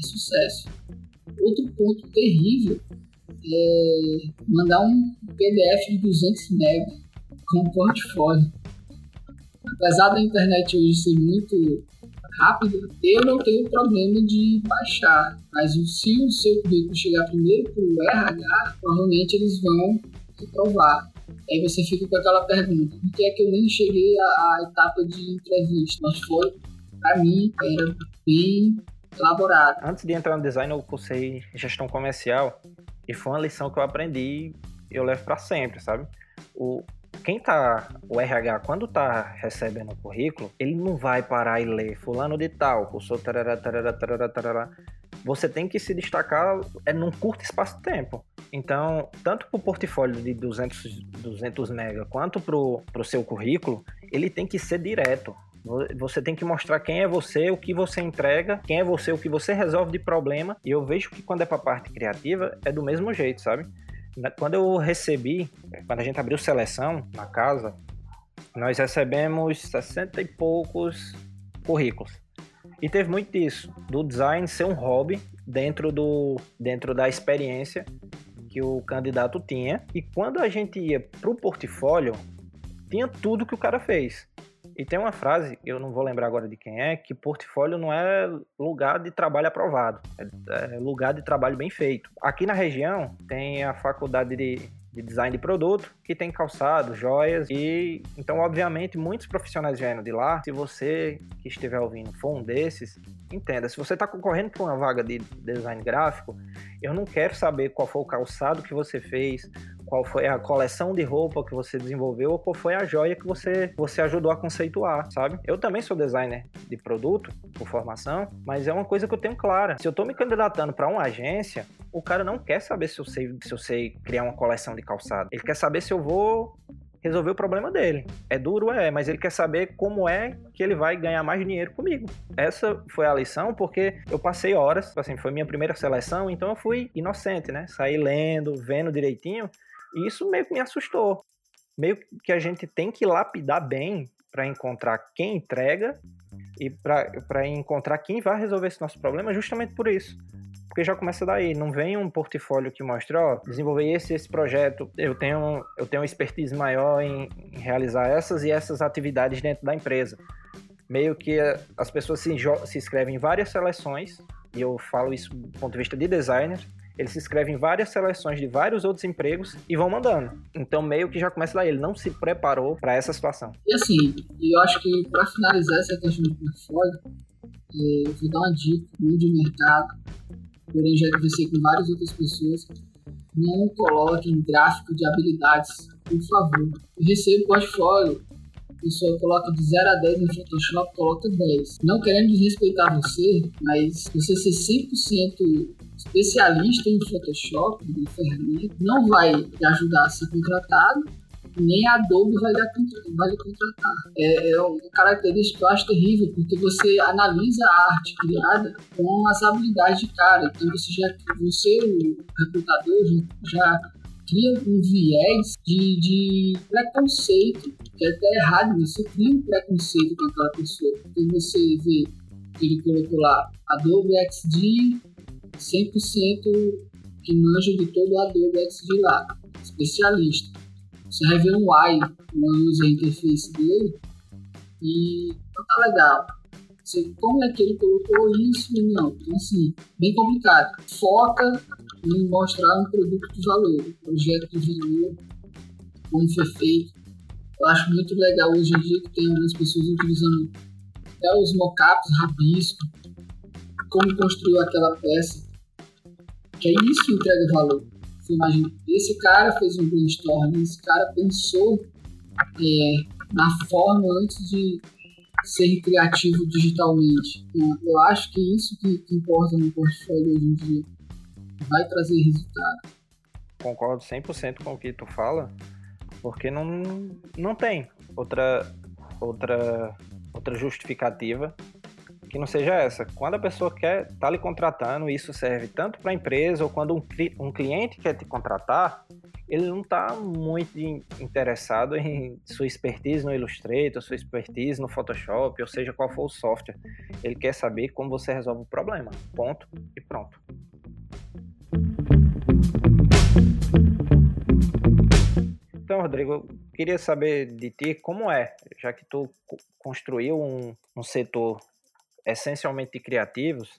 sucesso. Outro ponto terrível é mandar um PDF de 200 MB com um portfólio. Apesar da internet hoje ser muito rápida, eu não tenho problema de baixar. Mas se o seu currículo chegar primeiro para o RH, provavelmente eles vão reprovar. Aí você fica com aquela pergunta: por que é que eu nem cheguei à, à etapa de entrevista? Mas foi, para mim, era bem elaborado. Antes de entrar no design, eu cursei gestão comercial e foi uma lição que eu aprendi e eu levo para sempre, sabe? O, quem tá, o RH, quando tá recebendo o currículo, ele não vai parar e ler fulano de tal, cursou tarará, tarará, tarará, tarará. Você tem que se destacar é num curto espaço de tempo. Então, tanto para o portfólio de 200, 200 mega quanto para o seu currículo, ele tem que ser direto. Você tem que mostrar quem é você, o que você entrega, quem é você, o que você resolve de problema. E eu vejo que quando é para parte criativa, é do mesmo jeito, sabe? Quando eu recebi, quando a gente abriu seleção na casa, nós recebemos 60 e poucos currículos. E teve muito disso, do design ser um hobby dentro, do, dentro da experiência que o candidato tinha. E quando a gente ia para o portfólio, tinha tudo que o cara fez. E tem uma frase, eu não vou lembrar agora de quem é, que portfólio não é lugar de trabalho aprovado, é, é lugar de trabalho bem feito. Aqui na região tem a faculdade de, de design de produto, que tem calçado, joias e então obviamente muitos profissionais vieram de lá. Se você que estiver ouvindo for um desses, entenda, se você está concorrendo por uma vaga de design gráfico, eu não quero saber qual foi o calçado que você fez, qual foi a coleção de roupa que você desenvolveu ou qual foi a joia que você, você ajudou a conceituar, sabe? Eu também sou designer de produto por formação, mas é uma coisa que eu tenho clara. Se eu estou me candidatando para uma agência, o cara não quer saber se eu sei se eu sei criar uma coleção de calçado. Ele quer saber se eu vou resolver o problema dele. É duro, é, mas ele quer saber como é que ele vai ganhar mais dinheiro comigo. Essa foi a lição, porque eu passei horas, assim, foi minha primeira seleção, então eu fui inocente, né? Saí lendo, vendo direitinho, e isso meio que me assustou. Meio que a gente tem que lapidar bem para encontrar quem entrega e para encontrar quem vai resolver esse nosso problema justamente por isso. Porque já começa daí, não vem um portfólio que mostre, ó, desenvolver esse esse projeto, eu tenho eu tenho expertise maior em, em realizar essas e essas atividades dentro da empresa. Meio que as pessoas se, se inscrevem em várias seleções, e eu falo isso do ponto de vista de designer, eles se inscrevem em várias seleções de vários outros empregos e vão mandando. Então, meio que já começa lá, ele não se preparou para essa situação. E assim, eu acho que para finalizar essa questão do portfólio, é, eu vou dar uma dica de mercado, porém já conversei com várias outras pessoas. Não coloquem gráfico de habilidades, por favor. Eu recebo portfólio pessoa coloca de 0 a 10 no Photoshop, coloca 10. Não querendo desrespeitar você, mas você ser 100% especialista em Photoshop, em ferramenta, não vai te ajudar a ser contratado, nem a Adobe vai, vai lhe contratar. É, é uma característica que eu acho terrível, porque você analisa a arte criada com as habilidades de cara. Então você já, você, o recrutador, já cria um viés de, de preconceito, que é até errado, você cria um preconceito com aquela pessoa. Porque você vê que ele colocou lá Adobe XD 100% que manja de todo o Adobe XD lá, especialista. Você vai ver um UI, uma user interface dele, e não tá legal. Você, como é que ele colocou isso não? Então, assim, bem complicado. Foca em mostrar um produto de valor, um projeto de valor, como foi feito. Eu acho muito legal hoje em dia que tem algumas pessoas utilizando até os mockups, rabisco, como construiu aquela peça, que é isso que entrega valor. Você imagina, esse cara fez um brainstorm, esse cara pensou é, na forma antes de ser criativo digitalmente. Eu acho que isso que, que importa no portfólio hoje em dia vai trazer resultado. Concordo 100% com o que tu fala, porque não, não tem outra, outra, outra justificativa que não seja essa. Quando a pessoa quer tá lhe contratando, isso serve tanto para a empresa ou quando um, um cliente quer te contratar, ele não está muito interessado em sua expertise no Illustrator, sua expertise no Photoshop, ou seja, qual for o software. Ele quer saber como você resolve o problema. Ponto e pronto. Então, Rodrigo, eu queria saber de ti como é, já que tu construiu um, um setor essencialmente de criativos,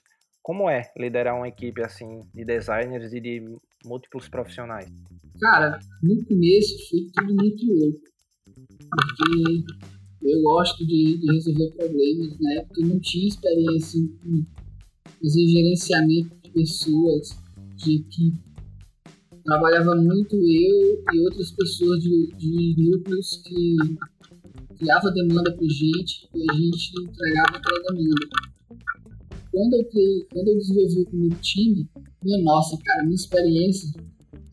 como é liderar uma equipe assim de designers e de múltiplos profissionais? Cara, no começo foi tudo muito louco, porque eu gosto de, de resolver problemas. Na época eu não tinha experiência em fazer gerenciamento de pessoas, de equipe. Trabalhava muito eu e outras pessoas de, de núcleos que criava demanda para gente e a gente entregava aquela demanda. Quando eu, criei, quando eu desenvolvi com o meu time, minha nossa, cara, minha experiência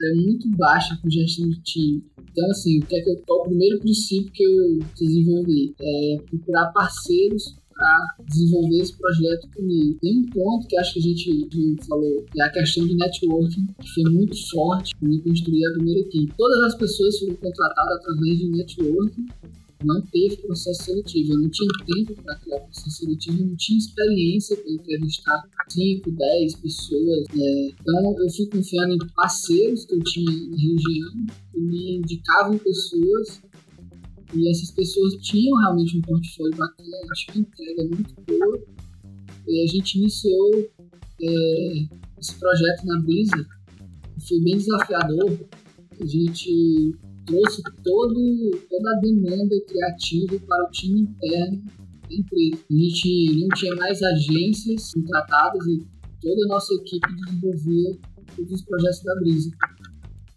é muito baixa com gestão de time. Então, assim, o que é que eu, qual o primeiro princípio que eu desenvolvi? É procurar parceiros para desenvolver esse projeto comigo. Tem um ponto que acho que a gente falou, que é a questão de networking, que foi muito forte quando construir a primeira equipe. Todas as pessoas foram contratadas através de networking não teve processo seletivo. Eu não tinha tempo para criar processo seletivo, não tinha experiência para entrevistar 5, 10 pessoas. É, então eu fui confiando em parceiros que eu tinha na região, que me indicavam pessoas e essas pessoas tinham realmente um portfólio bacana, acho que entrega muito boa. E a gente iniciou é, esse projeto na Brisa, foi bem desafiador. A gente trouxe todo, toda a demanda criativa para o time interno da empresa. A gente não tinha mais agências contratadas e toda a nossa equipe desenvolvia todos os projetos da Brisa.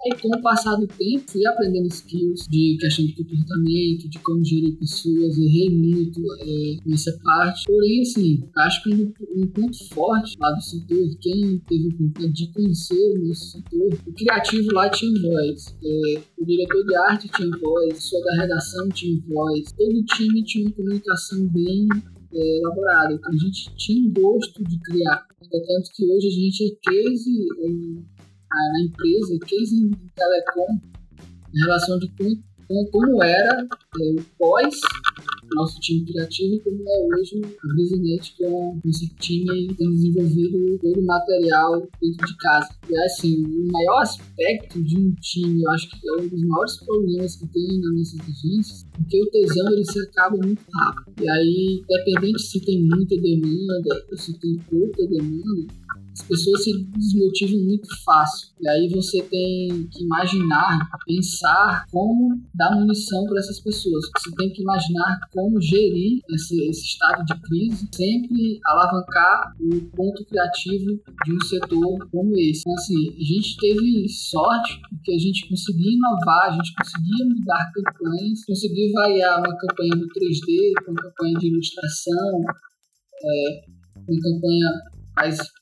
Aí, com o passar do tempo, fui aprendendo skills de questão de comportamento, de como gerir pessoas, errei muito é, nessa parte. Porém, assim, acho que um, um, ponto forte lá do setor, quem teve o oportunidade de conhecer nesse setor, o criativo lá tinha voz, é, o diretor de arte tinha voz, o da redação tinha voz, todo o time tinha uma comunicação bem é, elaborada. Então a gente tinha um gosto de criar. Tanto que hoje a gente é case é, na empresa, case em telecom, em relação de como, como era é, o pós nosso time criativo e como é hoje o Business com esse time tem desenvolvido todo o material dentro de casa. E assim, o maior aspecto de um time, eu acho que é um dos maiores problemas que tem nas nossas agências, porque o tesão ele se acaba muito rápido. E aí, dependente se tem muita demanda ou se tem pouca demanda, as pessoas se desmotivam muito fácil. E aí você tem que imaginar, pensar como dar munição para essas pessoas. Você tem que imaginar como gerir esse, esse estado de crise, sempre alavancar o ponto criativo de um setor como esse. Então, assim, a gente teve sorte porque a gente conseguia inovar, a gente conseguia mudar campanhas, conseguia variar uma campanha do 3D com uma campanha de ilustração, é, uma campanha mais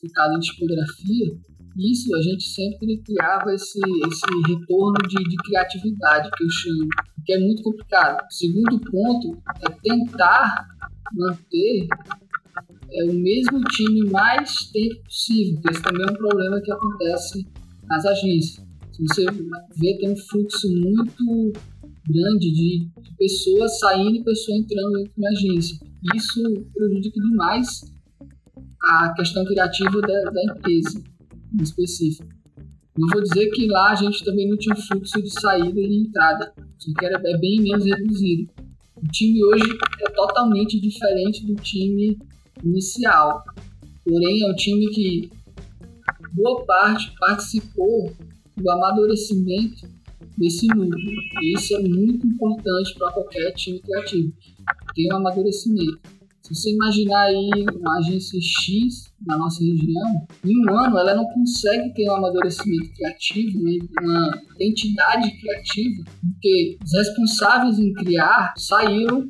focado em tipografia, isso a gente sempre criava esse, esse retorno de, de criatividade, que eu chamo, que é muito complicado. O segundo ponto é tentar manter é, o mesmo time mais tempo possível, que esse também é um problema que acontece nas agências. Se você vê, tem um fluxo muito grande de, de pessoas saindo e pessoas entrando dentro da agência. Isso prejudica demais a questão criativa da, da empresa, em específico. Não vou dizer que lá a gente também não tinha fluxo de saída e entrada, só que era, é bem menos reduzido. O time hoje é totalmente diferente do time inicial, porém é um time que boa parte participou do amadurecimento desse núcleo. E isso é muito importante para qualquer time criativo, ter um amadurecimento. Se você imaginar aí uma agência X na nossa região, em um ano ela não consegue ter um amadurecimento criativo, né? uma identidade criativa, porque os responsáveis em criar saíram,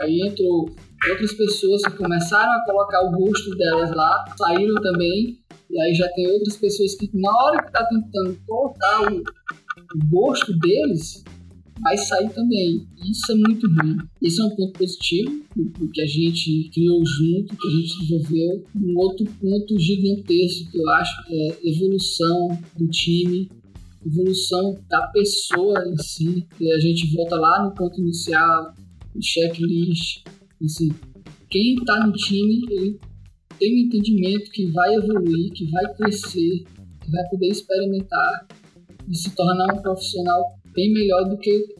aí entrou outras pessoas que começaram a colocar o gosto delas lá, saíram também, e aí já tem outras pessoas que na hora que está tentando colocar o gosto deles, vai sair também. Isso é muito ruim. Esse é um ponto positivo que a gente criou junto, que a gente desenvolveu. Um outro ponto gigantesco que eu acho é evolução do time, evolução da pessoa em si. Que a gente volta lá no ponto inicial, o checklist. Assim, quem está no time, ele tem um entendimento que vai evoluir, que vai crescer, que vai poder experimentar e se tornar um profissional bem melhor do que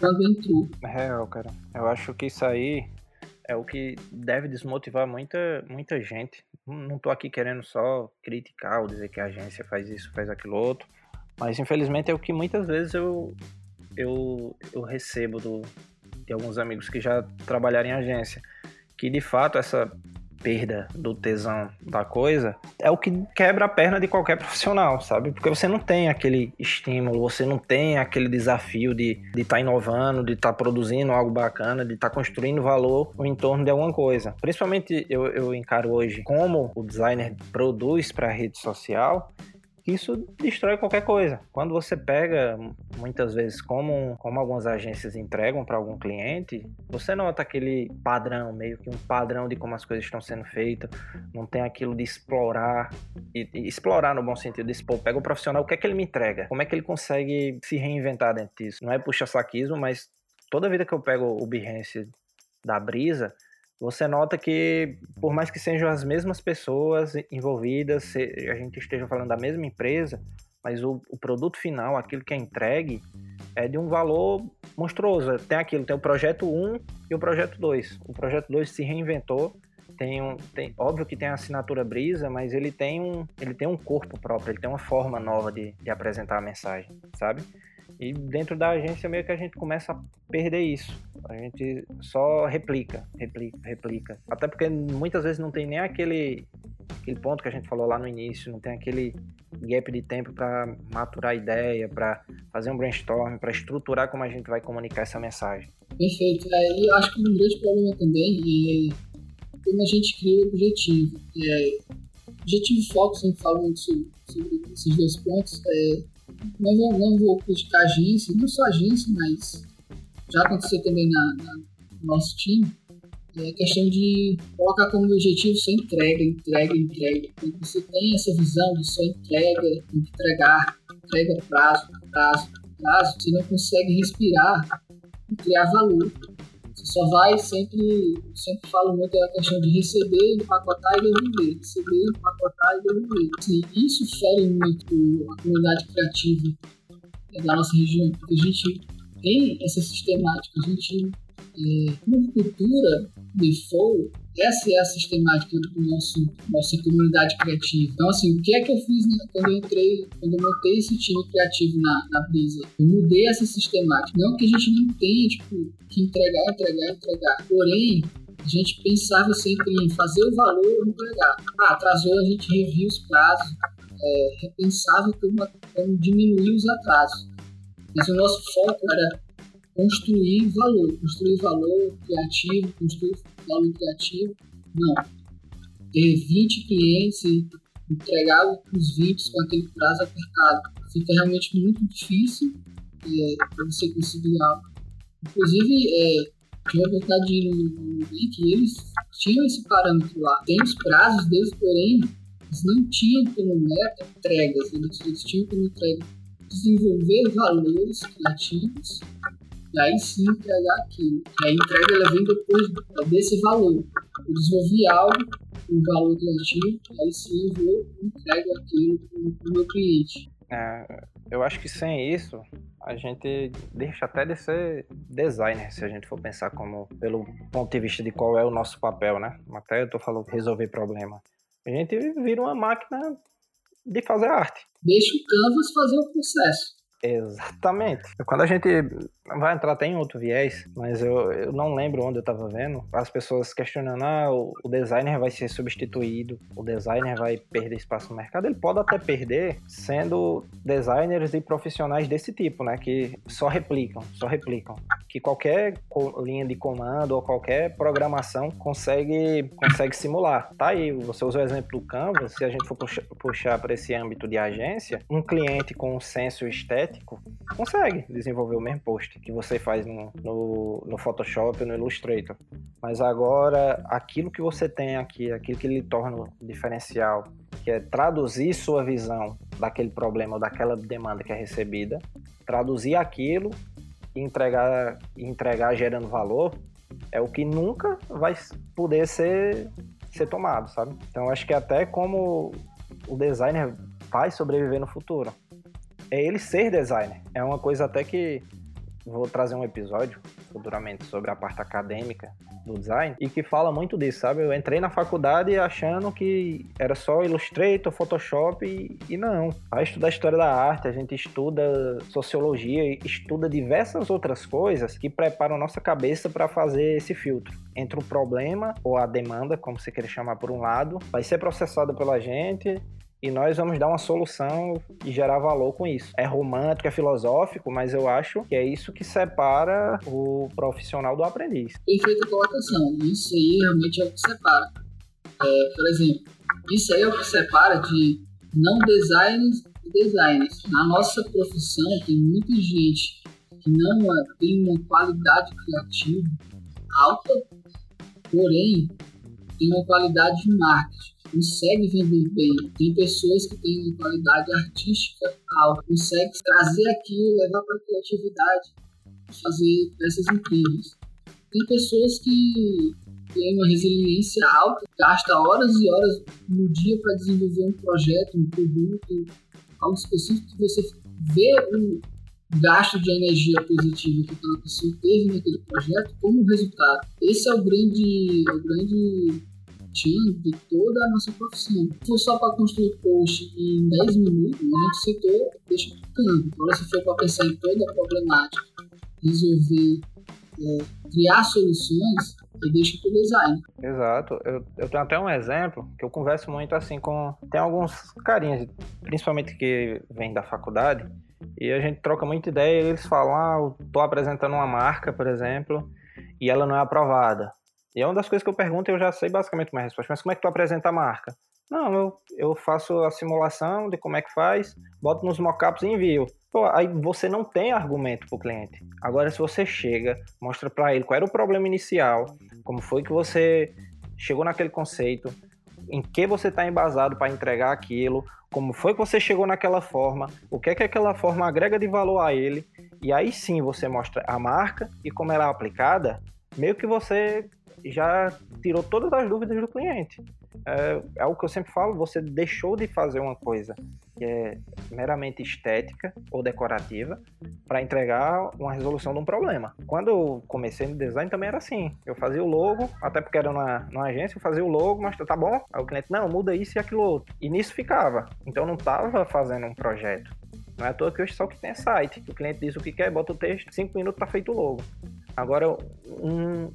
quando entrou. Real, cara. Eu acho que isso aí é o que deve desmotivar muita, muita gente. Não tô aqui querendo só criticar ou dizer que a agência faz isso, faz aquilo outro, mas infelizmente é o que muitas vezes eu, eu, eu recebo do, de alguns amigos que já trabalharam em agência, que de fato essa perda do tesão da coisa é o que quebra a perna de qualquer profissional, sabe? Porque você não tem aquele estímulo, você não tem aquele desafio de estar de tá inovando, de estar tá produzindo algo bacana, de estar tá construindo valor no entorno de alguma coisa. Principalmente eu, eu encaro hoje como o designer produz para a rede social isso destrói qualquer coisa. Quando você pega, muitas vezes, como, como algumas agências entregam para algum cliente, você nota aquele padrão, meio que um padrão de como as coisas estão sendo feitas, não tem aquilo de explorar, e, e explorar no bom sentido, de pô, pega o profissional, o que é que ele me entrega? Como é que ele consegue se reinventar dentro disso? Não é puxa-saquismo, mas toda vida que eu pego o Behance da Brisa, você nota que, por mais que sejam as mesmas pessoas envolvidas, a gente esteja falando da mesma empresa, mas o, o, produto final, aquilo que é entregue, é de um valor monstruoso. Tem aquilo, tem o projeto 1 e o projeto 2. O projeto 2 se reinventou, tem um, tem, óbvio que tem a assinatura Brisa, mas ele tem um, ele tem um corpo próprio, ele tem uma forma nova de, de apresentar a mensagem, sabe? E dentro da agência meio que a gente começa a perder isso. A gente só replica, replica, replica. Até porque muitas vezes não tem nem aquele, aquele ponto que a gente falou lá no início, não tem aquele gap de tempo para maturar a ideia, para fazer um brainstorm, para estruturar como a gente vai comunicar essa mensagem. Perfeito. É, eu acho que um grande problema também é como a gente cria o objetivo. É, objetivo e foco, sempre muito sobre, sobre esses dois pontos. É, não vou, não vou criticar a agência, não só a agência, mas já aconteceu também na, na, no nosso time, é questão de colocar como objetivo só entrega, entrega, entrega. Quando você tem essa visão de só entrega, tem que entregar, entrega prazo, prazo, prazo, você não consegue respirar e criar valor. Só vai sempre, sempre falo muito da questão de receber, empacotar e devolver. Receber, empacotar e devolver. Assim, isso fere muito a comunidade criativa da nossa região, porque a gente tem essa sistemática, a gente, como cultura default, essa é a sistemática do nosso nossa comunidade criativa. Então, assim, o que é que eu fiz né, quando eu entrei, quando eu montei esse time criativo na, na Brisa? Eu mudei essa sistemática. Não que a gente não tenha, tipo, que entregar, entregar, entregar. Porém, a gente pensava sempre em fazer o valor e entregar. Ah, atrasou, a gente revia os prazos, é, repensava como, como diminuir os atrasos. Mas o nosso foco era construir valor, construir valor criativo, construir valor criativo. Não. Ter 20 clientes e entregar os 20 com aquele prazo apertado. Fica realmente muito difícil é, para você conseguir algo. Inclusive, é, tive a oportunidade de ir no Nubank e eles tinham esse parâmetro lá. Tem os prazos deles, porém, eles não tinham como meta entregas, eles, eles tinham como entrega desenvolver valores criativos e aí sim entregar aquilo. E a entrega ela vem depois desse valor. Eu desenvolvi algo, um valor criativo, aí sim eu vou entrego aquilo para o meu cliente. É, eu acho que sem isso, a gente deixa até de ser designer, se a gente for pensar como pelo ponto de vista de qual é o nosso papel, né? Até eu tô falando resolver problema. A gente vira uma máquina de fazer arte. Deixa o canvas fazer o processo. Exatamente. Quando a gente vai entrar até em outro viés, mas eu, eu não lembro onde eu estava vendo, as pessoas questionando, ah, o, o, designer vai ser substituído, o designer vai perder espaço no mercado. Ele pode até perder sendo designers e profissionais desse tipo, né, que só replicam, só replicam. Que qualquer linha de comando ou qualquer programação consegue, consegue simular. Tá aí, você usou o exemplo do Canva, se a gente for puxar para esse âmbito de agência, um cliente com um senso estético consegue desenvolver o mesmo post que você faz no, no, no Photoshop ou no Illustrator. Mas agora, aquilo que você tem aqui, aquilo que lhe torna diferencial, que é traduzir sua visão daquele problema ou daquela demanda que é recebida, traduzir aquilo e entregar, entregar gerando valor, é o que nunca vai poder ser, ser tomado, sabe? Então, acho que até como o designer vai sobreviver no futuro. É ele ser designer. É uma coisa até que vou trazer um episódio futuramente sobre a parte acadêmica do design e que fala muito disso, sabe? Eu entrei na faculdade achando que era só Illustrator, Photoshop e, e não. Vai estudar história da arte, a gente estuda sociologia, estuda diversas outras coisas que preparam nossa cabeça para fazer esse filtro entre o problema ou a demanda, como você querer chamar por um lado, vai ser processada pela gente e nós vamos dar uma solução e gerar valor com isso. É romântico, é filosófico, mas eu acho que é isso que separa o profissional do aprendiz. Perfeita colocação. Isso aí realmente é o que separa. É, por exemplo, isso aí é o que separa de não designers e designers. Na nossa profissão tem muita gente que não é, tem uma qualidade criativa alta, porém tem uma qualidade de marketing consegue vender bem. Tem pessoas que têm qualidade artística alta, consegue trazer aquilo, levar para a criatividade, fazer peças incríveis. Tem pessoas que têm uma resiliência alta, gasta horas e horas no dia para desenvolver um projeto, um produto, algo específico que você vê o gasto de energia positiva que aquela pessoa teve naquele projeto como resultado. Esse é o grande, é o grande de toda a nossa profissão. Se for só para construir post em 10 minutos, a gente citou, deixa ficando. Agora, se for para pensar em toda a problemática, resolver, é, criar soluções, eu deixo o design. Exato. Eu, eu tenho até um exemplo que eu converso muito assim com. Tem alguns carinhas, principalmente que vêm da faculdade, e a gente troca muita ideia e eles falam: ah, eu tô apresentando uma marca, por exemplo, e ela não é aprovada. E é uma das coisas que eu pergunto e eu já sei basicamente uma resposta. Mas como é que tu apresenta a marca? Não, eu, eu faço a simulação de como é que faz, boto nos mockups e envio. Pô, aí você não tem argumento para o cliente. Agora, se você chega, mostra para ele qual era o problema inicial, como foi que você chegou naquele conceito, em que você está embasado para entregar aquilo, como foi que você chegou naquela forma, o que é que aquela forma agrega de valor a ele, e aí sim você mostra a marca e como ela é aplicada, meio que você já tirou todas as dúvidas do cliente. É, é o que eu sempre falo, você deixou de fazer uma coisa que é meramente estética ou decorativa para entregar uma resolução de um problema. Quando eu comecei no design também era assim, eu fazia o logo, até porque era numa, numa agência, eu fazia o logo, mas tá bom, aí o cliente, não, muda isso e aquilo outro. E nisso ficava, então não estava fazendo um projeto. Não é à toa que hoje só que tem site. O cliente diz o que quer, bota o texto, cinco minutos tá feito o logo. Agora, um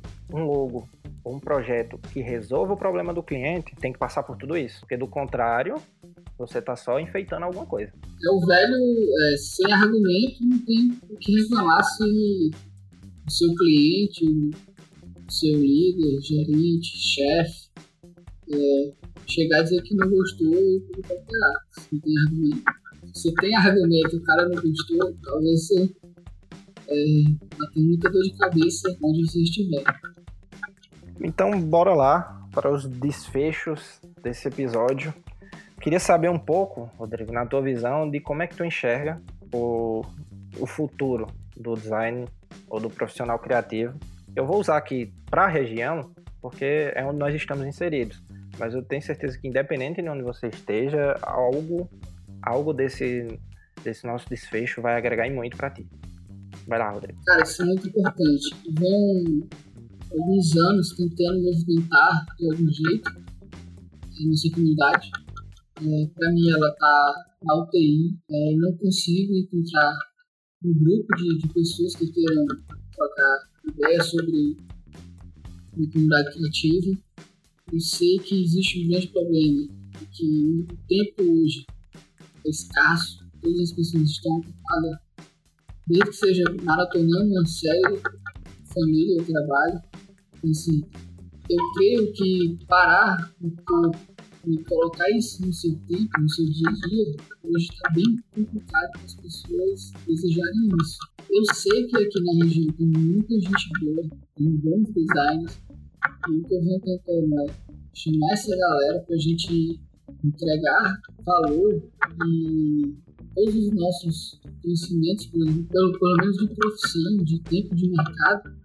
projeto que resolva o problema do cliente tem que passar por tudo isso. Porque do contrário, você está só enfeitando alguma coisa. É o velho, é, sem argumento, não tem o que reclamar se o seu cliente, o seu líder, gerente, chefe, é, chegar a dizer que não gostou e tudo vai Se não tem argumento. Se tem argumento o cara não gostou, talvez você é, tenha muita dor de cabeça onde você estiver. Então, bora lá para os desfechos desse episódio. Queria saber um pouco, Rodrigo, na tua visão, de como é que tu enxerga o, o futuro do design ou do profissional criativo. Eu vou usar aqui para a região, porque é onde nós estamos inseridos. Mas eu tenho certeza que, independente de onde você esteja, algo, algo desse, desse nosso desfecho vai agregar muito para ti. Vai lá, Rodrigo. Cara, isso é muito importante. Vão alguns anos tentando movimentar de algum jeito a nossa comunidade. É, para mim, ela está na UTI, é, não consigo encontrar um grupo de, de pessoas que queiram trocar ideias sobre a comunidade criativa. Eu sei que existe um grande problema, que o tempo hoje é escasso, todas as pessoas estão ocupadas, desde que seja maratonando uma série, família ou trabalho. Assim, eu creio que parar um pouco e colocar isso no seu tempo, no seu dia a dia, hoje está bem complicado para as pessoas desejarem isso. Eu sei que aqui na região tem muita gente boa, tem bons designers, e o que eu venho tentando é chamar essa galera para a gente entregar valor e todos os nossos conhecimentos, pelo, pelo menos de profissão, de tempo de mercado,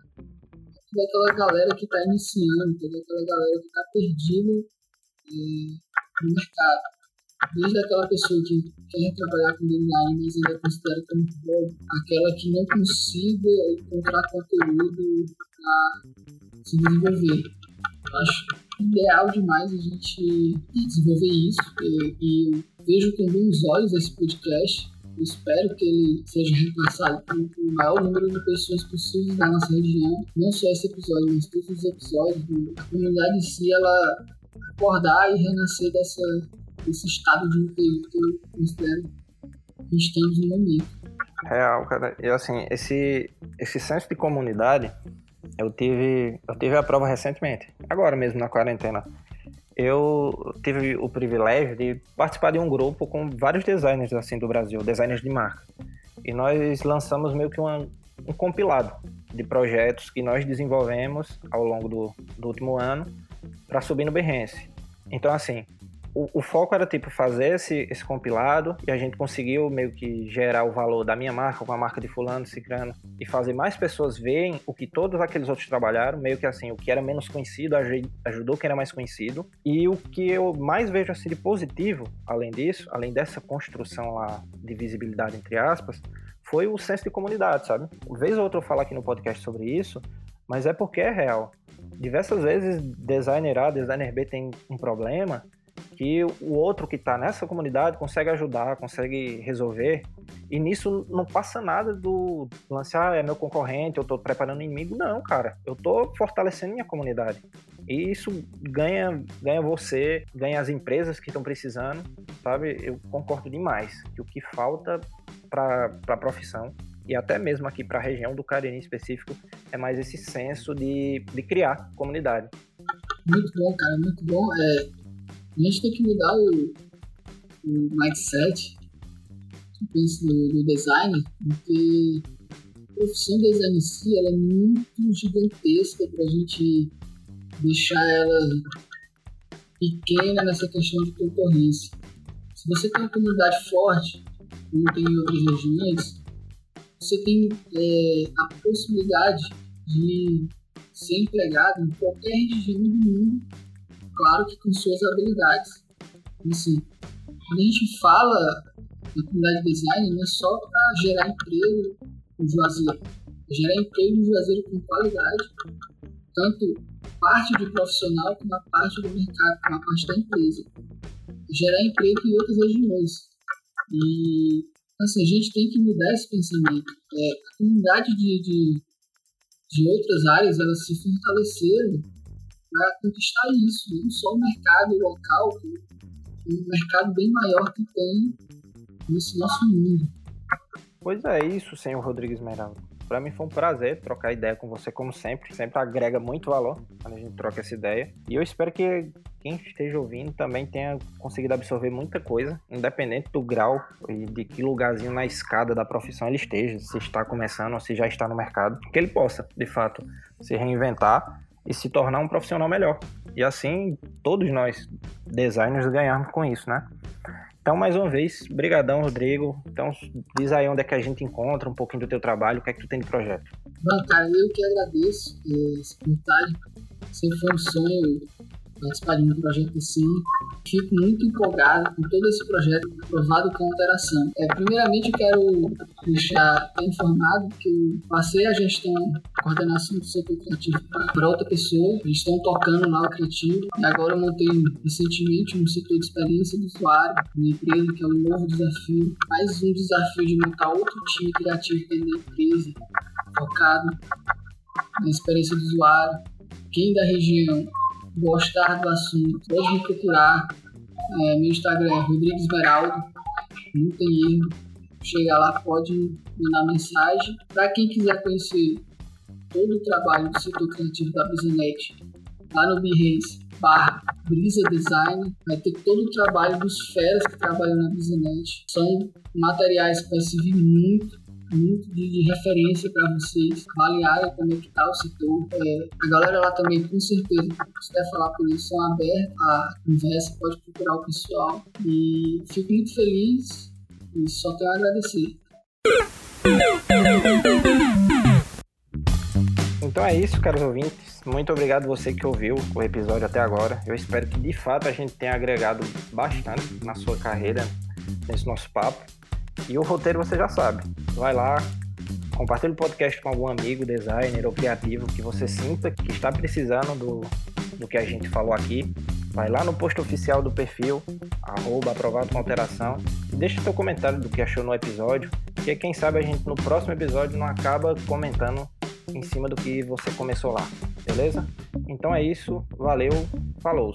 toda aquela galera que está iniciando, toda aquela galera que está perdida é, no mercado. Desde aquela pessoa que quer trabalhar com design, mas ainda considera como hobby, aquela que não consiga encontrar conteúdo para se desenvolver. Eu acho ideal demais a gente desenvolver isso e, e vejo com bons olhos esse podcast espero que ele seja repassado para o maior número de pessoas possíveis da nossa região. Não só esse episódio, mas todos os episódios. A comunidade em si, ela acordar e renascer dessa, desse estado de interior que eu considero que estamos no momento. Real, cara. E assim, esse, esse senso de comunidade, eu tive, eu tive a prova recentemente, agora mesmo na quarentena eu tive o privilégio de participar de um grupo com vários designers assim do Brasil, designers de marca. E nós lançamos meio que uma, um compilado de projetos que nós desenvolvemos ao longo do, do último ano para subir no Behance. Então, assim, o, foco era tipo fazer esse, esse compilado e a gente conseguiu meio que gerar o valor da minha marca com a marca de fulano, cicrano e fazer mais pessoas verem o que todos aqueles outros trabalharam, meio que assim, o que era menos conhecido ajudou quem era mais conhecido e o que eu mais vejo assim de positivo, além disso, além dessa construção lá de visibilidade entre aspas, foi o senso de comunidade, sabe? Vez ou outra eu falo aqui no podcast sobre isso, mas é porque é real. Diversas vezes designer A, designer B tem um problema que o outro que está nessa comunidade consegue ajudar, consegue resolver. E nisso não passa nada do lance, ah, é meu concorrente, eu estou preparando inimigo. Não, cara, eu estou fortalecendo minha comunidade. E isso ganha, ganha você, ganha as empresas que estão precisando, sabe? Eu concordo demais que o que falta para a profissão e até mesmo aqui para a região do Cariri em específico é mais esse senso de, de criar comunidade. Muito bom, cara, muito bom. É, a gente tem que mudar o, o mindset no, no design, porque a profissão de design em si ela é muito gigantesca para a gente deixar ela pequena nessa questão de concorrência. Se você tem uma comunidade forte, como tem em outras regiões, você tem é, a possibilidade de ser empregado em qualquer região do mundo claro que com suas habilidades. Assim, quando a gente fala na comunidade de design, não é só para gerar emprego no Juazeiro, é gerar emprego no Juazeiro com qualidade, tanto parte de profissional como a parte do mercado, como a parte da empresa. É gerar emprego em outras regiões. E assim, a gente tem que mudar esse pensamento. É, a comunidade de, de, de outras áreas elas se fortaleceram para conquistar isso, não só o mercado local, um mercado bem maior que tem nesse nosso mundo. Pois é isso, senhor Rodrigues Esmeralda. Para mim foi um prazer trocar ideia com você, como sempre. Sempre agrega muito valor quando a gente troca essa ideia. E eu espero que quem esteja ouvindo também tenha conseguido absorver muita coisa, independente do grau e de que lugarzinho na escada da profissão ele esteja, se está começando ou se já está no mercado, que ele possa, de fato, se reinventar e se tornar um profissional melhor. E assim, todos nós, designers, ganharmos com isso, né? Então, mais uma vez, brigadão, Rodrigo. Então, diz aí onde é que a gente encontra um pouquinho do teu trabalho, o que é que tu tem de projeto. Bom, cara, eu que agradeço eh, esse comentário. Sempre foi um sonho participar de um projeto assim. Fico muito empolgado com todo esse projeto aprovado com alteração. É, primeiramente, eu quero deixar informado que eu passei a gestão, a coordenação do setor criativo para outra pessoa. Eles estão tocando lá o criativo. E agora eu montei recentemente um setor de experiência do usuário, uma empresa que é um novo desafio. Mais um desafio de montar outro time criativo dentro da empresa, focado na experiência do usuário. Quem da região gostar do assunto, pode me procurar. É, meu Instagram é Rodrigues Beraldo, não tem erro. Chega lá, pode mandar mensagem. Para quem quiser conhecer todo o trabalho do setor criativo da Brisanet, lá no Behance, barra Brisa Design, vai ter todo o trabalho dos feras que trabalham na Brisanet. São materiais que vai servir muito muito de, de referência para vocês avaliarem como é que está o setor. É, a galera lá também, com certeza, se quiser falar com eles, são abertos à conversa, pode procurar o pessoal. E fico muito feliz e só tenho a agradecer. Então é isso, caros ouvintes. Muito obrigado você que ouviu o episódio até agora. Eu espero que de fato a gente tenha agregado bastante na sua carreira nesse nosso papo. E o roteiro você já sabe. Vai lá, compartilhe o podcast com algum amigo, designer ou criativo que você sinta que está precisando do, do que a gente falou aqui. Vai lá no post oficial do perfil, arroba aprovado com alteração, e deixa seu comentário do que achou no episódio, porque quem sabe a gente no próximo episódio não acaba comentando em cima do que você começou lá, beleza? Então é isso, valeu, falou!